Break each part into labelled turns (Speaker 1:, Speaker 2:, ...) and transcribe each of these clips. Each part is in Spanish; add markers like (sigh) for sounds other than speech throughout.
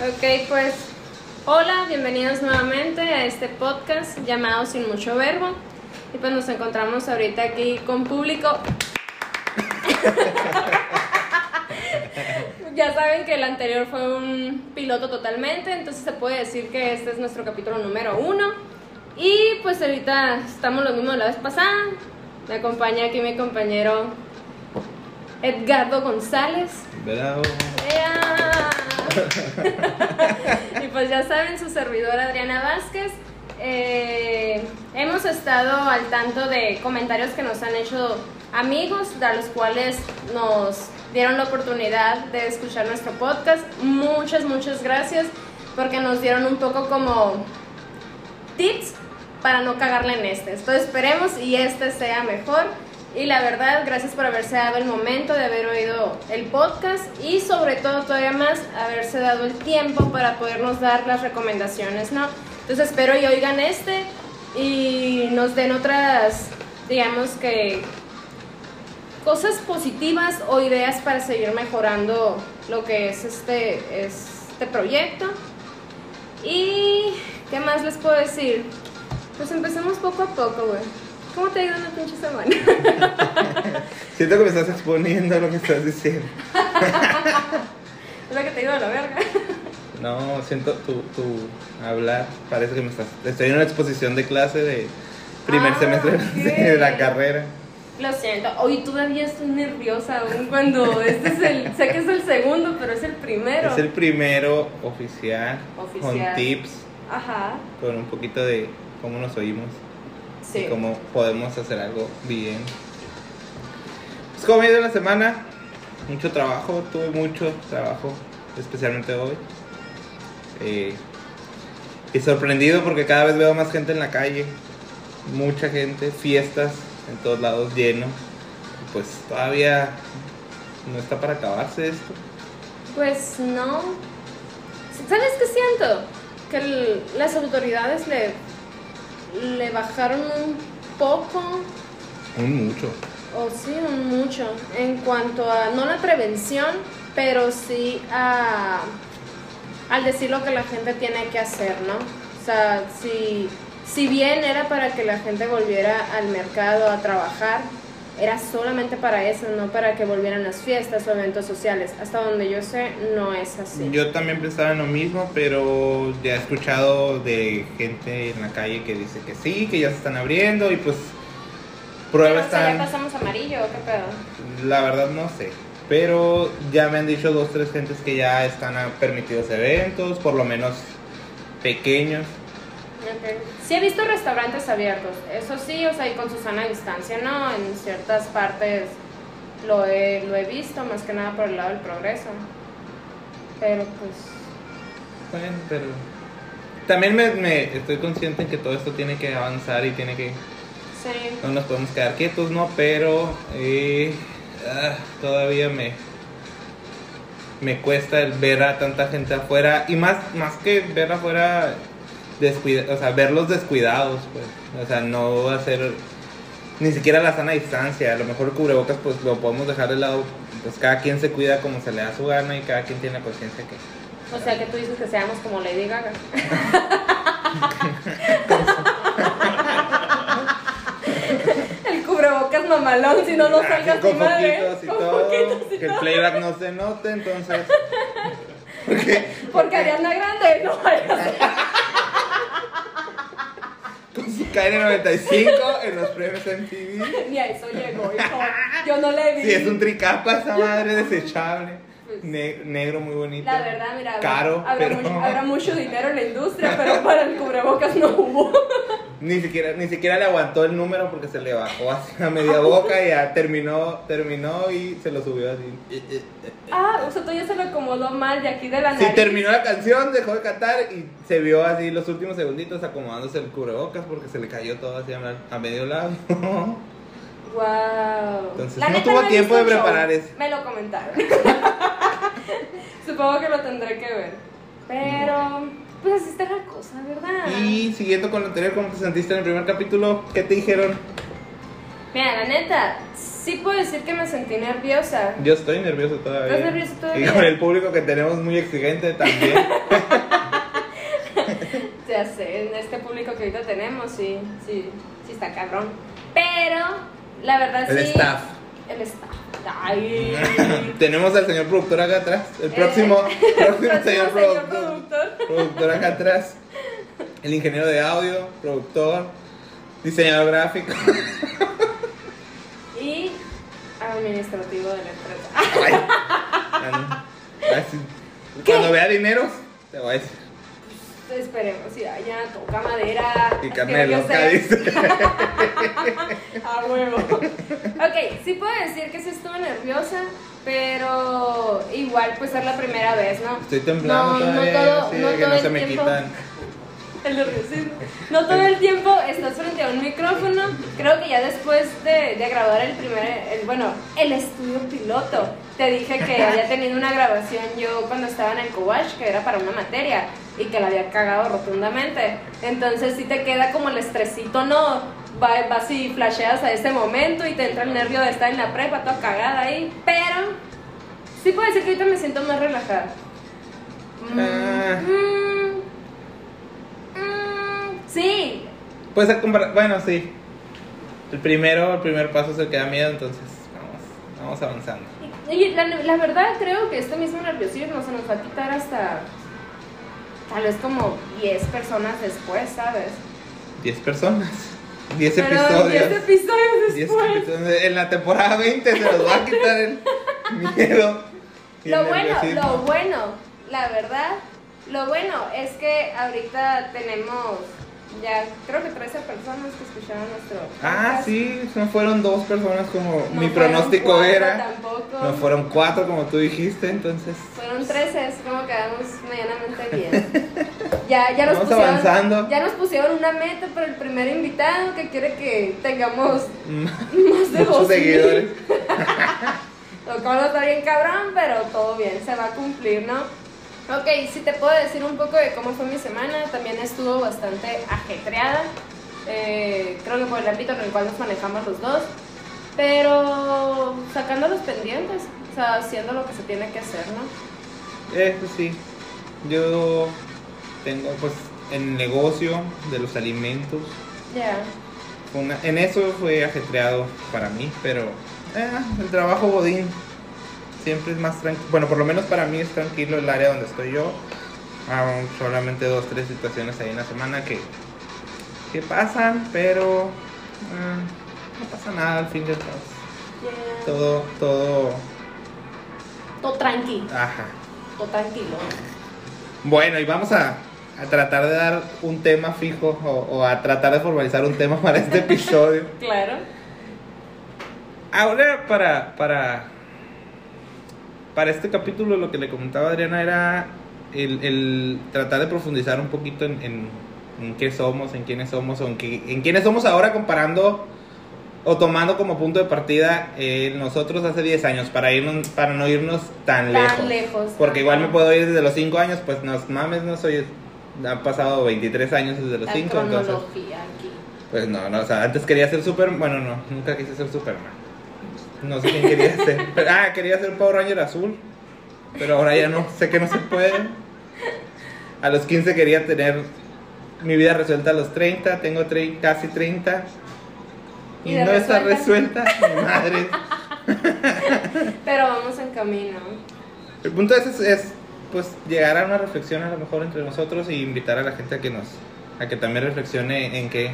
Speaker 1: Ok, pues hola, bienvenidos nuevamente a este podcast llamado Sin Mucho Verbo. Y pues nos encontramos ahorita aquí con público. (laughs) ya saben que el anterior fue un piloto totalmente, entonces se puede decir que este es nuestro capítulo número uno. Y pues ahorita estamos lo mismo de la vez pasada. Me acompaña aquí mi compañero Edgardo González.
Speaker 2: Bravo.
Speaker 1: ¡Ea! Y pues ya saben, su servidora Adriana Vázquez. eh, hemos estado al tanto de comentarios que nos han hecho amigos, a los cuales nos dieron la oportunidad de escuchar nuestro podcast. Muchas, muchas gracias porque nos dieron un poco como tips para no cagarle en este. Entonces esperemos y este sea mejor. Y la verdad, gracias por haberse dado el momento de haber oído el podcast y sobre todo todavía más haberse dado el tiempo para podernos dar las recomendaciones, ¿no? Entonces espero y oigan este y nos den otras, digamos que cosas positivas o ideas para seguir mejorando lo que es este, este proyecto. Y ¿qué más les puedo decir? Pues empecemos poco a poco, güey. ¿Cómo te ha ido en la pinche semana? (laughs)
Speaker 2: Siento que me estás exponiendo lo que estás diciendo. (laughs)
Speaker 1: es la que te ha ido a la verga.
Speaker 2: No, siento tu, tu hablar, parece que me estás... Estoy en una exposición de clase de primer
Speaker 1: Ah,
Speaker 2: semestre de la (laughs) carrera.
Speaker 1: Lo siento, hoy todavía estoy nerviosa aún cuando este es el, sé que es el segundo, pero es el primero.
Speaker 2: Es el primero oficial,
Speaker 1: Oficial.
Speaker 2: con tips,
Speaker 1: Ajá,
Speaker 2: con un poquito de cómo nos oímos
Speaker 1: sí.
Speaker 2: y cómo podemos hacer algo bien. Pues como ido la semana, mucho trabajo, tuve mucho trabajo, especialmente hoy. Eh, y sorprendido porque cada vez veo más gente en la calle, mucha gente, fiestas en todos lados lleno. Pues todavía no está para acabarse esto.
Speaker 1: Pues no. ¿Sabes qué siento? Que el- las autoridades le, le bajaron un poco,
Speaker 2: Un mucho.
Speaker 1: o sí, un mucho, en cuanto a, no la prevención, pero sí a, al decir lo que la gente tiene que hacer, ¿no? O sea, si, si bien era para que la gente volviera al mercado a trabajar, era solamente para eso, no para que volvieran las fiestas o eventos sociales. Hasta donde yo sé, no es así.
Speaker 2: Yo también pensaba en lo mismo, pero ya he escuchado de gente en la calle que dice que sí, que ya se están abriendo y pues pruebas están...
Speaker 1: ¿Ya pasamos amarillo o qué pedo?
Speaker 2: La verdad no sé. Pero ya me han dicho dos, tres gentes que ya están permitidos eventos, por lo menos pequeños.
Speaker 1: Ok. Sí he visto restaurantes abiertos, eso sí, o sea, y con su sana distancia, ¿no? En ciertas partes lo he, lo he visto, más que nada por el lado del progreso. Pero pues...
Speaker 2: Bueno, pero también me, me estoy consciente en que todo esto tiene que avanzar y tiene que...
Speaker 1: Sí.
Speaker 2: No nos podemos quedar quietos, ¿no? Pero eh, ah, todavía me... Me cuesta el ver a tanta gente afuera y más, más que ver afuera, descuida, o sea, verlos descuidados, pues. O sea, no hacer ni siquiera la sana distancia. A lo mejor el cubrebocas, pues lo podemos dejar de lado. Pues cada quien se cuida como se le da su gana y cada quien tiene la conciencia que.
Speaker 1: O sea, que tú dices que seamos como Lady Gaga. (laughs) el cubrebocas mamalón, si no, no
Speaker 2: Ah,
Speaker 1: salgas
Speaker 2: con
Speaker 1: madre.
Speaker 2: poquitos y
Speaker 1: Con
Speaker 2: todo.
Speaker 1: poquitos y
Speaker 2: que el playback no se note, entonces. (laughs)
Speaker 1: Porque Ariana Grande, no vayas a-
Speaker 2: Con su KN95 en los premios MTV. (laughs)
Speaker 1: Ni a eso llegó, hijo. Yo no le vi.
Speaker 2: Sí, es un tricapa esa madre desechable. Ne- negro muy bonito.
Speaker 1: La verdad, mira, habrá-
Speaker 2: Caro,
Speaker 1: habrá,
Speaker 2: pero
Speaker 1: mucho, (laughs) habrá mucho dinero en la industria, pero para el cubrebocas no hubo. (laughs)
Speaker 2: ni siquiera ni siquiera le aguantó el número porque se le bajó así (laughs) a media boca y ya terminó terminó y se lo subió así.
Speaker 1: Ah, o sea, tú ya se lo acomodó mal de aquí de la
Speaker 2: Sí,
Speaker 1: nariz.
Speaker 2: terminó la canción, dejó de cantar y se vio así los últimos segunditos acomodándose el cubrebocas porque se le cayó todo así a, medio lado.
Speaker 1: Wow.
Speaker 2: Entonces,
Speaker 1: La
Speaker 2: no tuvo tiempo de preparar eso.
Speaker 1: Me lo comentaron. (laughs) Supongo que lo tendré que ver. Pero, pues así está la cosa, ¿verdad?
Speaker 2: Y siguiendo con lo anterior, ¿cómo te sentiste en el primer capítulo? ¿Qué te dijeron?
Speaker 1: Mira, la neta, sí puedo decir que me sentí nerviosa.
Speaker 2: Yo estoy nervioso todavía.
Speaker 1: ¿Estás nervioso todavía?
Speaker 2: Y con el público que tenemos muy exigente también. (laughs)
Speaker 1: Ya sé, en este público que ahorita tenemos, sí, sí, sí está cabrón. Pero, la verdad
Speaker 2: El
Speaker 1: sí.
Speaker 2: staff.
Speaker 1: El staff. Ay. (laughs)
Speaker 2: tenemos al señor productor acá atrás. El próximo, (laughs)
Speaker 1: Eh, próximo
Speaker 2: señor,
Speaker 1: señor
Speaker 2: productor.
Speaker 1: productor.
Speaker 2: Acá atrás. El ingeniero de audio, productor, diseñador gráfico.
Speaker 1: Y administrativo de la empresa.
Speaker 2: Ay, así. Cuando vea dinero, te voy a decir.
Speaker 1: Esperemos, si ya toca madera.
Speaker 2: Y
Speaker 1: ser.
Speaker 2: dice. (laughs)
Speaker 1: A huevo. Ok, sí puedo decir que sí estuve nerviosa, pero igual pues es la primera vez, ¿no?
Speaker 2: Estoy temblando
Speaker 1: No, no todo-
Speaker 2: sí,
Speaker 1: no
Speaker 2: que
Speaker 1: todo
Speaker 2: no
Speaker 1: el
Speaker 2: se me
Speaker 1: tiempo.
Speaker 2: quitan. (laughs)
Speaker 1: El. No todo el tiempo estás frente a un micrófono. Creo que ya después de, de grabar el primer, el- bueno, el estudio piloto, te dije que (laughs) había tenido una grabación yo cuando estaba en el Cowash, que era para una materia, y que la había cagado rotundamente. Entonces sí te queda como el estresito, ¿no? Va- Vas y flasheas a ese momento y te entra el nervio de estar en la prepa, toda cagada ahí. Pero sí puedo decir que ahorita me siento más relajada. Mm,
Speaker 2: Ah.
Speaker 1: mm, sí,
Speaker 2: Pues a compara- bueno, sí. El primero, el primer paso es el que da miedo, entonces vamos, vamos avanzando.
Speaker 1: la, la verdad creo que este mismo nerviosismo se nos va a quitar hasta tal vez como 10 personas después, ¿sabes?
Speaker 2: 10 personas, 10
Speaker 1: Pero
Speaker 2: episodios.
Speaker 1: 10 episodios
Speaker 2: 10
Speaker 1: después.
Speaker 2: episodios. En la temporada 20 se nos va a quitar el (laughs) miedo. y el
Speaker 1: Lo bueno, lo bueno, la verdad, lo bueno es que ahorita tenemos ya creo que 13 personas que escucharon nuestro
Speaker 2: Ah,
Speaker 1: podcast.
Speaker 2: sí, no fueron dos personas como
Speaker 1: No
Speaker 2: mi pronóstico era.
Speaker 1: Tampoco.
Speaker 2: No fueron cuatro como tú dijiste, entonces
Speaker 1: Fueron 13, es como quedamos medianamente bien. (laughs) Ya, ya nos
Speaker 2: Vamos
Speaker 1: pusieron,
Speaker 2: avanzando.
Speaker 1: Ya nos pusieron una meta para el primer invitado que quiere que tengamos
Speaker 2: mm,
Speaker 1: más de (laughs)
Speaker 2: muchos
Speaker 1: 2
Speaker 2: seguidores. (laughs)
Speaker 1: Cual está bien cabrón, pero todo bien, se va a cumplir, ¿no? Ok, si te puedo decir un poco de cómo fue mi semana, también estuvo bastante ajetreada. Eh, creo que por el ámbito en el cual nos manejamos los dos, pero sacando los pendientes, o sea, haciendo lo que se tiene que hacer, ¿no?
Speaker 2: Eso sí. Yo tengo pues el negocio de los alimentos.
Speaker 1: Ya.
Speaker 2: Una- en eso fue ajetreado para mí, pero eh, el trabajo Godín siempre es más tranquilo. Bueno, por lo menos para mí es tranquilo el área donde estoy yo. Solamente dos, tres situaciones ahí en la semana que, que pasan, pero ah, no pasa nada al fin de todo. Todo, todo,
Speaker 1: Todo tranquilo,
Speaker 2: ajá.
Speaker 1: todo tranquilo.
Speaker 2: Bueno, y vamos a, a tratar de dar un tema fijo o, o a tratar de formalizar un tema para este (laughs) episodio.
Speaker 1: Claro.
Speaker 2: Ahora, para, para, para este capítulo, lo que le comentaba Adriana era el, el tratar de profundizar un poquito en, en, en qué somos, en quiénes somos, o en, qué- en quiénes somos ahora comparando o tomando como punto de partida eh, nosotros hace 10 años, para, irnos, para no irnos tan,
Speaker 1: Tan
Speaker 2: lejos.
Speaker 1: lejos.
Speaker 2: Porque igual me puedo ir desde los 5 años, pues nos mames, no soy... Han pasado 23 años desde los
Speaker 1: La
Speaker 2: 5, entonces...
Speaker 1: aquí.
Speaker 2: Pues no, no, o sea, antes quería ser Superman. Bueno, no, nunca quise ser Superman. No sé quién quería ser. Pero- ah, quería ser Power Ranger azul. Pero ahora ya no, sé que no se puede. A los 15 quería tener mi vida resuelta a los 30. Tengo casi 30. Y,
Speaker 1: ¿Y de
Speaker 2: no está
Speaker 1: resuelta?
Speaker 2: resuelta. (laughs) Mi madre.
Speaker 1: Pero vamos en camino.
Speaker 2: El punto es, es, es, pues llegar a una reflexión a lo mejor entre nosotros y invitar a la gente a que nos a que también reflexione en qué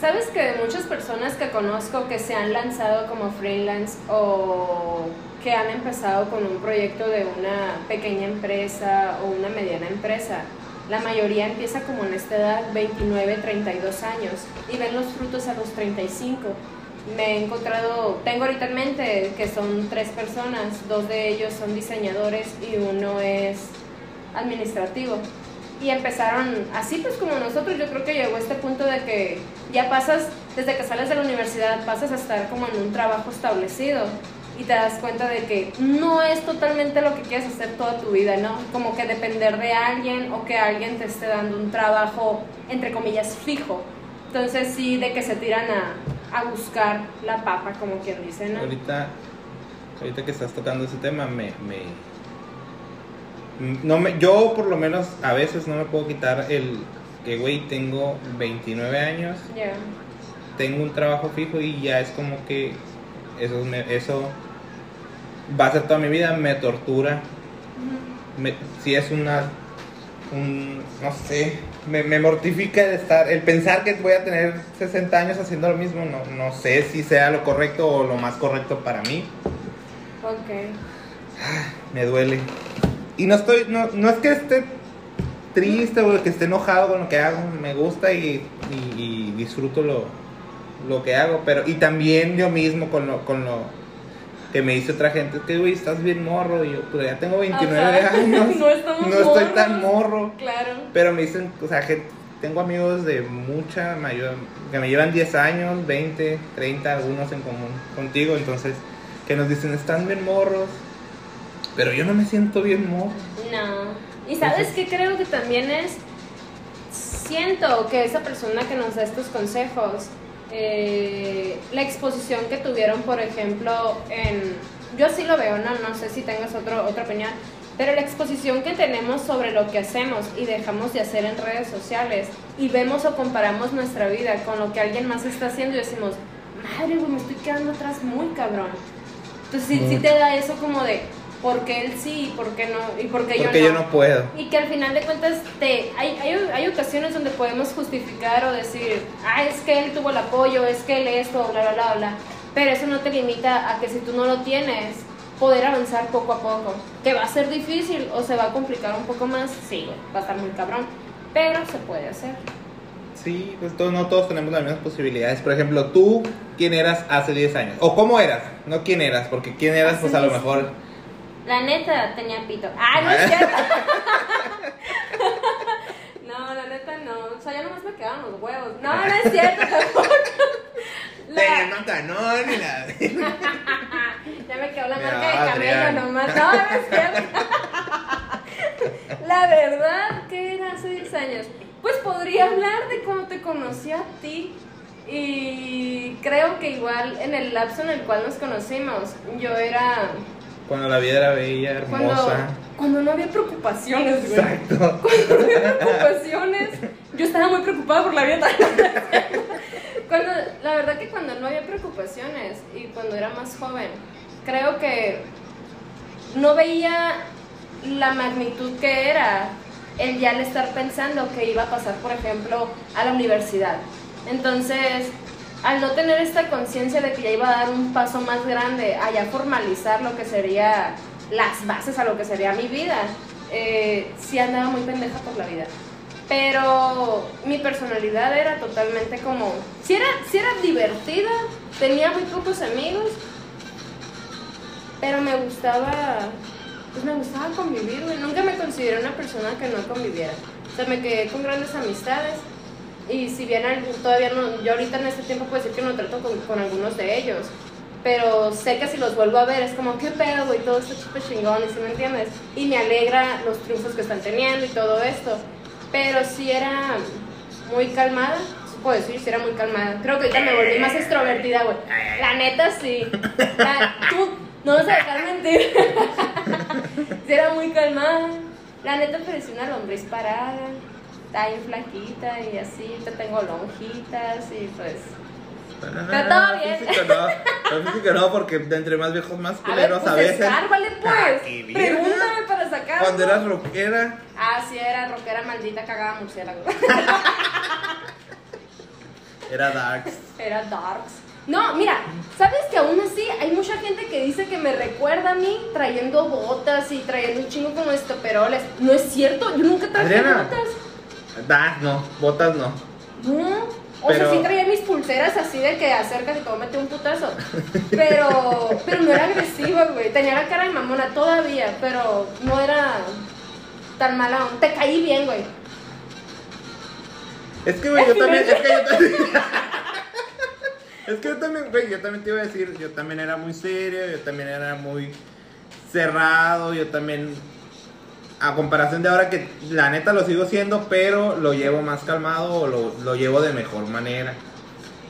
Speaker 1: ¿Sabes que de muchas personas que conozco que se han lanzado como freelance o que han empezado con un proyecto de una pequeña empresa o una mediana empresa, la mayoría empieza como en esta edad, 29, 32 años, y ven los frutos a los 35? Me he encontrado, tengo ahorita en mente que son tres personas, dos de ellos son diseñadores y uno es administrativo. Y empezaron así pues como nosotros, yo creo que llegó este punto de que ya pasas, desde que sales de la universidad, pasas a estar como en un trabajo establecido y te das cuenta de que no es totalmente lo que quieres hacer toda tu vida, ¿no? Como que depender de alguien o que alguien te esté dando un trabajo, entre comillas, fijo. Entonces sí, de que se tiran a, a buscar la papa, como quien dice, ¿no?
Speaker 2: Ahorita, ahorita que estás tocando ese tema, me, me, no me, yo por lo menos a veces no me puedo quitar el que, güey, tengo 29 años, tengo un trabajo fijo y ya es como que eso, eso va a ser toda mi vida, me tortura, me- si es una, un, no sé, me, me mortifica el estar, el pensar que voy a tener 60 años haciendo lo mismo, no, no sé si sea lo correcto o lo más correcto para mí.
Speaker 1: Ok.
Speaker 2: Me duele. Y no estoy, no, no es que esté triste o que esté enojado con lo que hago, me gusta y, y- y disfruto lo, lo que hago, pero y también yo mismo con lo, con lo que me dice otra gente, es que güey, estás bien morro, y yo, pues ya tengo 29
Speaker 1: Ajá. (laughs)
Speaker 2: años,
Speaker 1: No
Speaker 2: estoy
Speaker 1: morros.
Speaker 2: tan morro,
Speaker 1: Claro.
Speaker 2: pero me dicen, o sea, que tengo amigos de mucha mayor, que me llevan 10 años, 20, 30, algunos en común contigo, entonces, que nos dicen, están bien morros, pero yo no me siento bien morro.
Speaker 1: No. Y sabes qué creo que también es, siento que esa persona que nos da estos consejos, eh, la exposición que tuvieron, por ejemplo, en, yo así lo veo, no, no sé si tengas otro, otra opinión, pero la exposición que tenemos sobre lo que hacemos y dejamos de hacer en redes sociales y vemos o comparamos nuestra vida con lo que alguien más está haciendo y decimos, madre, güey, me estoy quedando atrás muy cabrón. Entonces sí, sí
Speaker 2: Mucho.
Speaker 1: te da eso como de, ¿por qué él sí y por qué no? Y por qué
Speaker 2: Porque
Speaker 1: yo
Speaker 2: yo
Speaker 1: no.
Speaker 2: no puedo.
Speaker 1: Y que al final de cuentas te, hay, hay, hay ocasiones donde podemos justificar o decir, ah, es que él tuvo el apoyo, es que él esto, bla, bla, bla, bla. Pero eso no te limita a que si tú no lo tienes, poder avanzar poco a poco. Que va a ser difícil o se va a complicar un poco más, sí, va a estar muy cabrón. Pero se puede hacer.
Speaker 2: Sí, pues todos, no todos tenemos las mismas posibilidades. Por ejemplo, tú, ¿quién eras hace 10 años? ¿O cómo eras? No quién eras, porque quién eras,
Speaker 1: Hace
Speaker 2: pues a lo
Speaker 1: 10
Speaker 2: mejor...
Speaker 1: La neta tenía pito. Ah, no es (laughs) cierto. (laughs) no, la neta no. O sea, ya nomás me quedaban los huevos. No, no es cierto (laughs) tampoco. La-
Speaker 2: no canón ni nada.
Speaker 1: ya me quedó la marca de
Speaker 2: Adrián.
Speaker 1: nomás. No, no es cierto. la verdad, que era hace 10 años? Pues podría hablar de cómo te conocí a ti. Y creo que igual en el lapso en el cual nos conocimos, yo era.
Speaker 2: Cuando la vida era bella, hermosa.
Speaker 1: cuando no había preocupaciones, güey.
Speaker 2: Exacto.
Speaker 1: Cuando no había preocupaciones, yo estaba muy preocupada por la vida. Cuando, la verdad que cuando no había preocupaciones y cuando era más joven, creo que no veía la magnitud que era el ya el estar pensando que iba a pasar, por ejemplo, a la universidad. Entonces, al no tener esta conciencia de que ya iba a dar un paso más grande, a ya formalizar lo que sería las bases a lo que sería mi vida, eh, sí andaba muy pendeja por la vida. Pero mi personalidad era totalmente como. Si era, sí era divertida, tenía muy pocos amigos, pero me gustaba. Pues me gustaba convivir, güey. Nunca me consideré una persona que no conviviera. O sea, me quedé con grandes amistades. Y si bien algún- todavía no. Yo ahorita en este tiempo puedo decir que no trato con, con algunos de ellos. Pero sé que si los vuelvo a ver es como, ¿qué pedo, güey? Todo esto chupe chingón, ¿y si me entiendes? Y me alegra los triunfos que están teniendo y todo esto. Pero sí era muy calmada, sí puedo decir, sí era muy calmada. Creo que ahorita me volví más extrovertida, güey. La neta, sí. La- tú, no vas a dejar mentir. (laughs) sí era muy calmada. La neta parecía una lombriz parada. Está bien flaquita y así, te tengo lonjitas y pues... Está todo bien.
Speaker 2: Físico no, físico no, porque de entre más viejos, más
Speaker 1: A ver,
Speaker 2: culeros
Speaker 1: pues
Speaker 2: a veces. Ah,
Speaker 1: pues.
Speaker 2: bien.
Speaker 1: Pregúntame para sacarlo.
Speaker 2: Cuando eras rockera,
Speaker 1: Ah, sí, era rockera maldita, cagaba murciélago. (laughs)
Speaker 2: era darks.
Speaker 1: Era Darks. No, mira, ¿sabes que aún así hay mucha gente que dice que me recuerda a mí trayendo botas y trayendo un chingo como estoperoles? No es cierto, yo nunca traje
Speaker 2: Adriana.
Speaker 1: botas.
Speaker 2: Da, no, botas no.
Speaker 1: No. O
Speaker 2: Pero-
Speaker 1: sea, sí traía mis pulseras así de que acercas y todo mete un putazo. Pero, pero no era agresiva, güey. Tenía la cara de mamona todavía, pero no era tan mala. Te caí bien, güey.
Speaker 2: Es que, güey, yo también, es que yo también. (laughs) Es que yo también, güey, yo también te iba a decir, yo también era muy serio, yo también era muy cerrado, yo también, a comparación de ahora que la neta lo sigo siendo, pero lo llevo más calmado o lo, lo llevo de mejor manera.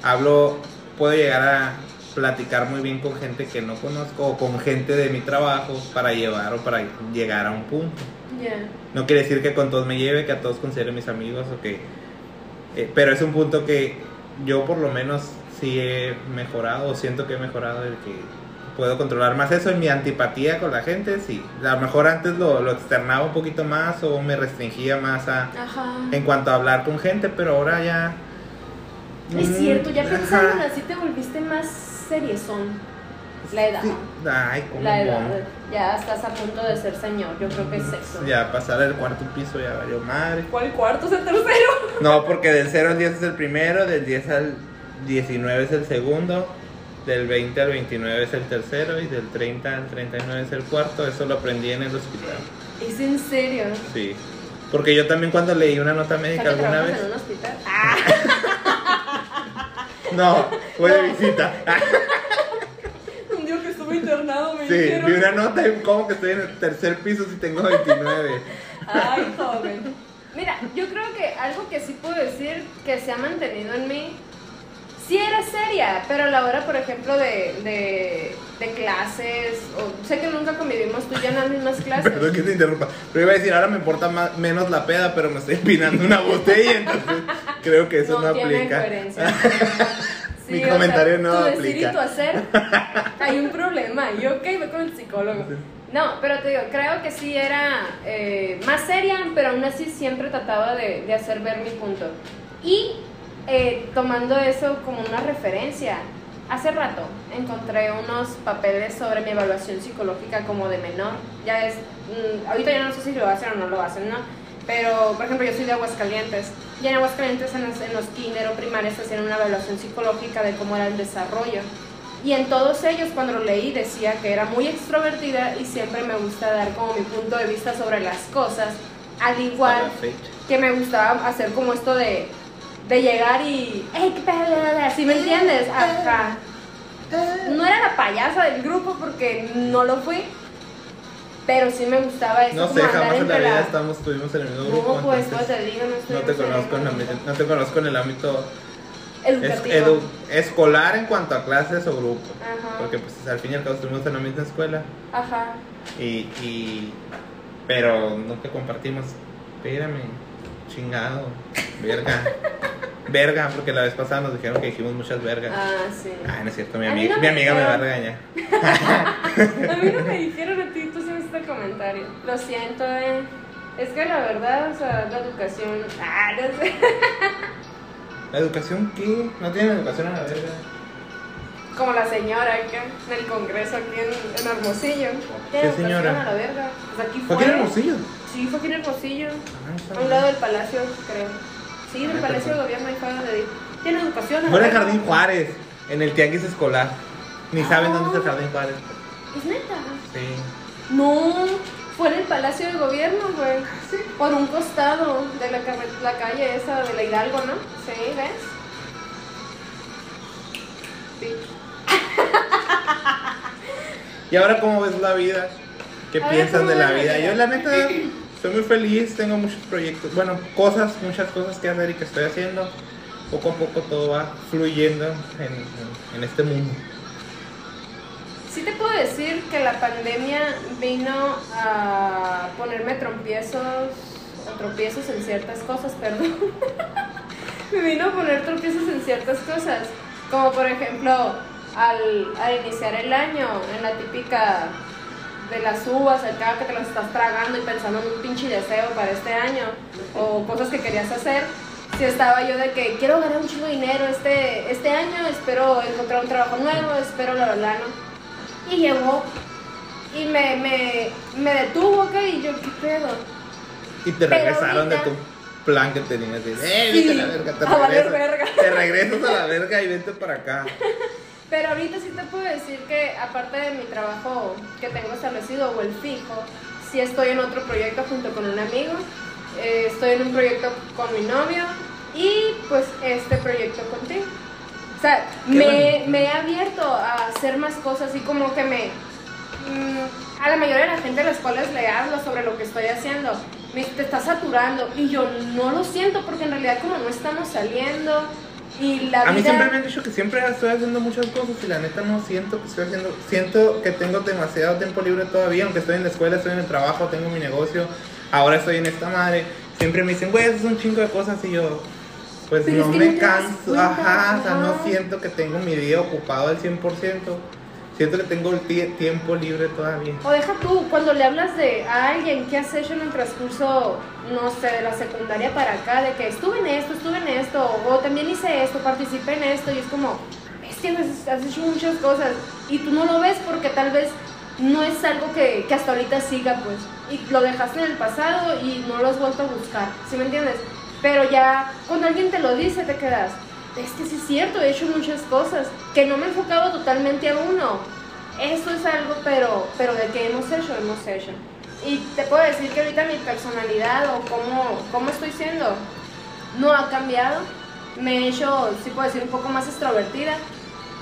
Speaker 2: Hablo puedo llegar a platicar muy bien con gente que no conozco o con gente de mi trabajo para llevar o para llegar a un punto.
Speaker 1: Ya.
Speaker 2: No quiere decir que con todos me lleve, que a todos considere mis amigos o que... eh, pero es un punto que yo por lo menos sí he mejorado o siento que he mejorado el que puedo controlar más eso en mi antipatía con la gente, sí. A lo mejor antes lo, lo externaba un poquito más o me restringía más a,
Speaker 1: Ajá.
Speaker 2: en cuanto a hablar con gente, pero ahora ya...
Speaker 1: Es
Speaker 2: Mm,
Speaker 1: cierto, ya pensando así te volviste más seriezón. La edad.
Speaker 2: Sí. Ay, cómo
Speaker 1: La edad. Ya estás a punto de ser señor. Yo creo que es eso.
Speaker 2: Ya pasar el cuarto piso ya valió madre.
Speaker 1: ¿Cuál cuarto es el tercero?
Speaker 2: No, porque del 0 al 10 es el primero, del 10 al 19 es el segundo, del 20 al 29 es el tercero y del 30 al 39 es el cuarto. Eso lo aprendí en el hospital.
Speaker 1: ¿Es en serio?
Speaker 2: Sí. Porque yo también cuando leí una nota médica alguna vez...
Speaker 1: en un hospital. (laughs)
Speaker 2: No, fue de visita. (laughs)
Speaker 1: Un día que estuve internado me
Speaker 2: Sí, vi una nota y como que estoy en el tercer piso si tengo 29.
Speaker 1: Ay, joven. Mira, yo creo que algo que sí puedo decir que se ha mantenido en mí, sí era seria, pero a la hora, por ejemplo, de, de, de clases, o sé que nunca convivimos tú y yo en las mismas (laughs) clases.
Speaker 2: Perdón que te interrumpa. Pero iba a decir, ahora me importa más, menos la peda, pero me estoy empinando una botella, entonces creo que eso no,
Speaker 1: tiene
Speaker 2: aplica.
Speaker 1: coherencia. (laughs)
Speaker 2: Mi comentario no
Speaker 1: tu
Speaker 2: aplica.
Speaker 1: decir y tu hacer, (laughs) hay un problema. Y ok, voy con el psicólogo. No, pero te digo, creo que sí era eh, más seria, pero aún así siempre trataba de, de hacer ver mi punto. Y eh, tomando eso como una referencia, hace rato encontré unos papeles sobre mi evaluación psicológica como de menor. Ya es, mm, ahorita ya no sé si lo hacen o no lo hacen, ¿no? Pero, por ejemplo, yo soy de Aguascalientes. Y en Aguascalientes, en los, en los kinder o primarios, hacían una evaluación psicológica de cómo era el desarrollo. Y en todos ellos, cuando lo leí, decía que era muy extrovertida y siempre me gusta dar como mi punto de vista sobre las cosas. Al igual que me gustaba hacer como esto de, de llegar y. ¡Ey, qué pedo! ¿Sí me entiendes? Ajá. No era la payasa del grupo porque no lo fui. Pero sí me gustaba eso.
Speaker 2: No sé, jamás en la vida estamos, estuvimos en el mismo grupo.
Speaker 1: No, pues, pues te digo, no
Speaker 2: no te conozco en, la mi- no te conozco en el ámbito es-
Speaker 1: educativo.
Speaker 2: edu- escolar en cuanto a clases o grupo.
Speaker 1: Ajá.
Speaker 2: Porque pues al fin y al cabo estuvimos en la misma escuela.
Speaker 1: Ajá.
Speaker 2: Y, y pero nunca compartimos. Espérame, chingado, verga. (laughs) verga, porque la vez pasada nos dijeron que dijimos muchas vergas.
Speaker 1: Ah, sí.
Speaker 2: Ah, no es cierto, mi,
Speaker 1: A
Speaker 2: amiga
Speaker 1: no
Speaker 2: mi
Speaker 1: me
Speaker 2: amiga me va a regañar.
Speaker 1: A mí no me dijeron a ti, tú sí me hiciste comentario. Lo siento, eh. Es que la verdad, o sea, la educación. Ah, no sé.
Speaker 2: ¿La educación qué? ¿No tienen educación a la verga?
Speaker 1: Como la señora acá en el congreso aquí en, en Hermosillo.
Speaker 2: ¿Qué señora?
Speaker 1: a la verga. Pues aquí
Speaker 2: ¿Fue
Speaker 1: fue.
Speaker 2: aquí en Hermosillo?
Speaker 1: Sí, fue aquí en Hermosillo.
Speaker 2: Ah,
Speaker 1: A un lado del palacio, creo. Sí, del palacio de gobierno fue donde di. Tiene educación a la
Speaker 2: Fue en el. Jardín Juárez, en el Tianguis Escolar. Ni saben dónde es el Jardín Juárez.
Speaker 1: ¿Es neta?
Speaker 2: Sí.
Speaker 1: No, fue en el Palacio de Gobierno, güey. Por un costado de la, la calle esa de la Hidalgo, ¿no? Sí, ¿ves? Sí.
Speaker 2: ¿Y ahora cómo ves la vida? ¿Qué piensas
Speaker 1: ¿cómo
Speaker 2: de la vida? Yo la neta estoy muy feliz, tengo muchos proyectos, bueno, cosas, muchas cosas que hacer y que estoy haciendo. Poco a poco todo va fluyendo en, este mundo.
Speaker 1: Sí te puedo decir que la pandemia vino a ponerme tropiezos, o tropiezos en ciertas cosas, perdón. (laughs) Me vino a poner tropiezos en ciertas cosas, como por ejemplo al, al iniciar el año, en la típica de las uvas, acá que te las estás tragando y pensando en un pinche deseo para este año, o cosas que querías hacer. Si estaba yo de que quiero ganar un chingo de dinero este, este año, espero encontrar un trabajo nuevo, espero la verdad, ¿no? Y llegó y me, me, me detuvo, ¿ok? Y yo, ¿qué pedo?
Speaker 2: Y te regresaron de tu plan que tenías. De, eh,
Speaker 1: Sí,
Speaker 2: vete a la verga, te regresas.
Speaker 1: verga.
Speaker 2: Te regresas a la verga y vete para acá. (laughs)
Speaker 1: Pero ahorita sí te puedo decir que aparte de mi trabajo que tengo establecido o el fijo, sí estoy en otro proyecto junto con un amigo, eh, estoy en un proyecto con mi novio y pues este proyecto contigo. O sea, me,
Speaker 2: bonito.
Speaker 1: me he abierto a hacer más cosas y como que me... mm, a la mayoría de la gente a las cuales le hablo sobre lo que estoy haciendo, me te está saturando y yo no lo siento porque en realidad como no estamos saliendo Y la
Speaker 2: A mí
Speaker 1: vida-
Speaker 2: siempre me han dicho que siempre estoy haciendo muchas cosas y la neta no siento que estoy haciendo. Siento que tengo demasiado tiempo libre todavía, aunque estoy en la escuela, estoy en el trabajo, tengo mi negocio, ahora estoy en esta madre. Siempre me dicen, güey, haces un chingo de cosas y yo. Pues
Speaker 1: Pero
Speaker 2: no
Speaker 1: es que
Speaker 2: me canso,
Speaker 1: cuenta,
Speaker 2: ajá, o sea, no siento que tengo mi día ocupado al 100%. Siento que tengo el tie- tiempo libre todavía.
Speaker 1: O deja tú, cuando le hablas de a alguien que has hecho en el transcurso, no sé, de la secundaria para acá, de que estuve en esto, estuve en esto, o también hice esto, participé en esto, y es como, bestia, has, has hecho muchas cosas, y tú no lo ves porque tal vez no es algo que, que hasta ahorita siga, pues, y lo dejaste en el pasado y no lo has vuelto a buscar, ¿sí me entiendes? Pero ya, cuando alguien te lo dice, te quedas, es que sí es cierto, he hecho muchas cosas, que no me he enfocado totalmente a uno. Eso es algo, pero, pero de que hemos hecho, hemos hecho. Y te puedo decir que ahorita mi personalidad o cómo, cómo estoy siendo no ha cambiado. Me he hecho, sí puedo decir, un poco más extrovertida.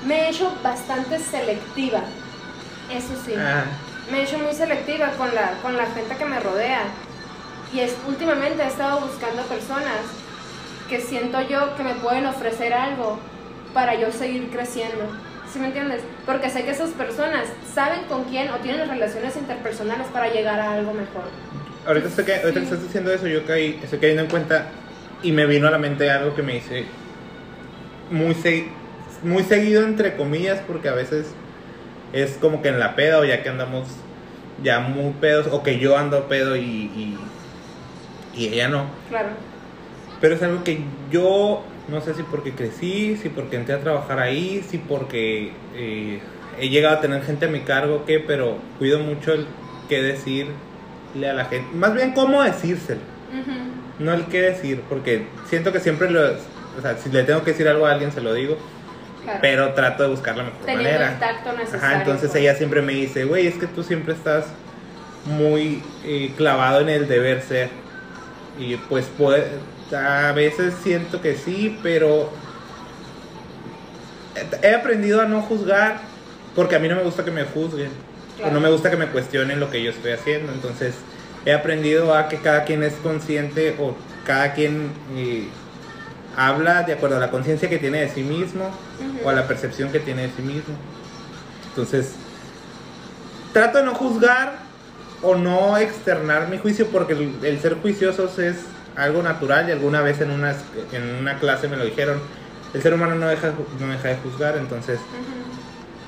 Speaker 1: Me he hecho bastante selectiva. Eso sí.
Speaker 2: Ah,
Speaker 1: Me he hecho muy selectiva con la, con la gente que me rodea. Y es, últimamente he estado buscando personas que siento yo que me pueden ofrecer algo para yo seguir creciendo. ¿Sí me entiendes? Porque sé que esas personas saben con quién o tienen relaciones interpersonales para llegar a algo mejor.
Speaker 2: ahorita, estoy, ahorita que
Speaker 1: Sí.
Speaker 2: estás diciendo eso, yo caí, estoy cayendo en cuenta y me vino a la mente algo que me dice muy, se- muy seguido, entre comillas, porque a veces es como que en la peda o ya que andamos ya muy pedos, o que yo ando pedo y, y, y ella no.
Speaker 1: Claro.
Speaker 2: Pero es algo que yo no sé si porque crecí, si porque entré a trabajar ahí, si porque eh, he llegado a tener gente a mi cargo, qué, pero cuido mucho el qué decirle a la gente. Más bien cómo decírselo, no el qué decir, porque siento que siempre lo... O sea, si le tengo que decir algo a alguien se lo digo,
Speaker 1: Claro.
Speaker 2: pero trato de buscar la mejor
Speaker 1: Teniendo
Speaker 2: manera.
Speaker 1: el tacto necesario.
Speaker 2: Ajá, entonces
Speaker 1: pues.
Speaker 2: ella siempre me dice, güey, es que tú siempre estás muy eh, clavado en el deber ser. Y pues puede, a veces siento que sí, pero he aprendido a no juzgar porque a mí no me gusta que me juzguen.
Speaker 1: Claro.
Speaker 2: O no me gusta que me cuestionen lo que yo estoy haciendo. Entonces he aprendido a que cada quien es consciente o cada quien eh, habla de acuerdo a la conciencia que tiene de sí mismo o a la percepción que tiene de sí mismo. Entonces, trato de no juzgar o no externar mi juicio porque el, el ser juiciosos es algo natural y alguna vez en una, en una clase me lo dijeron. El ser humano no deja, no deja de juzgar, entonces,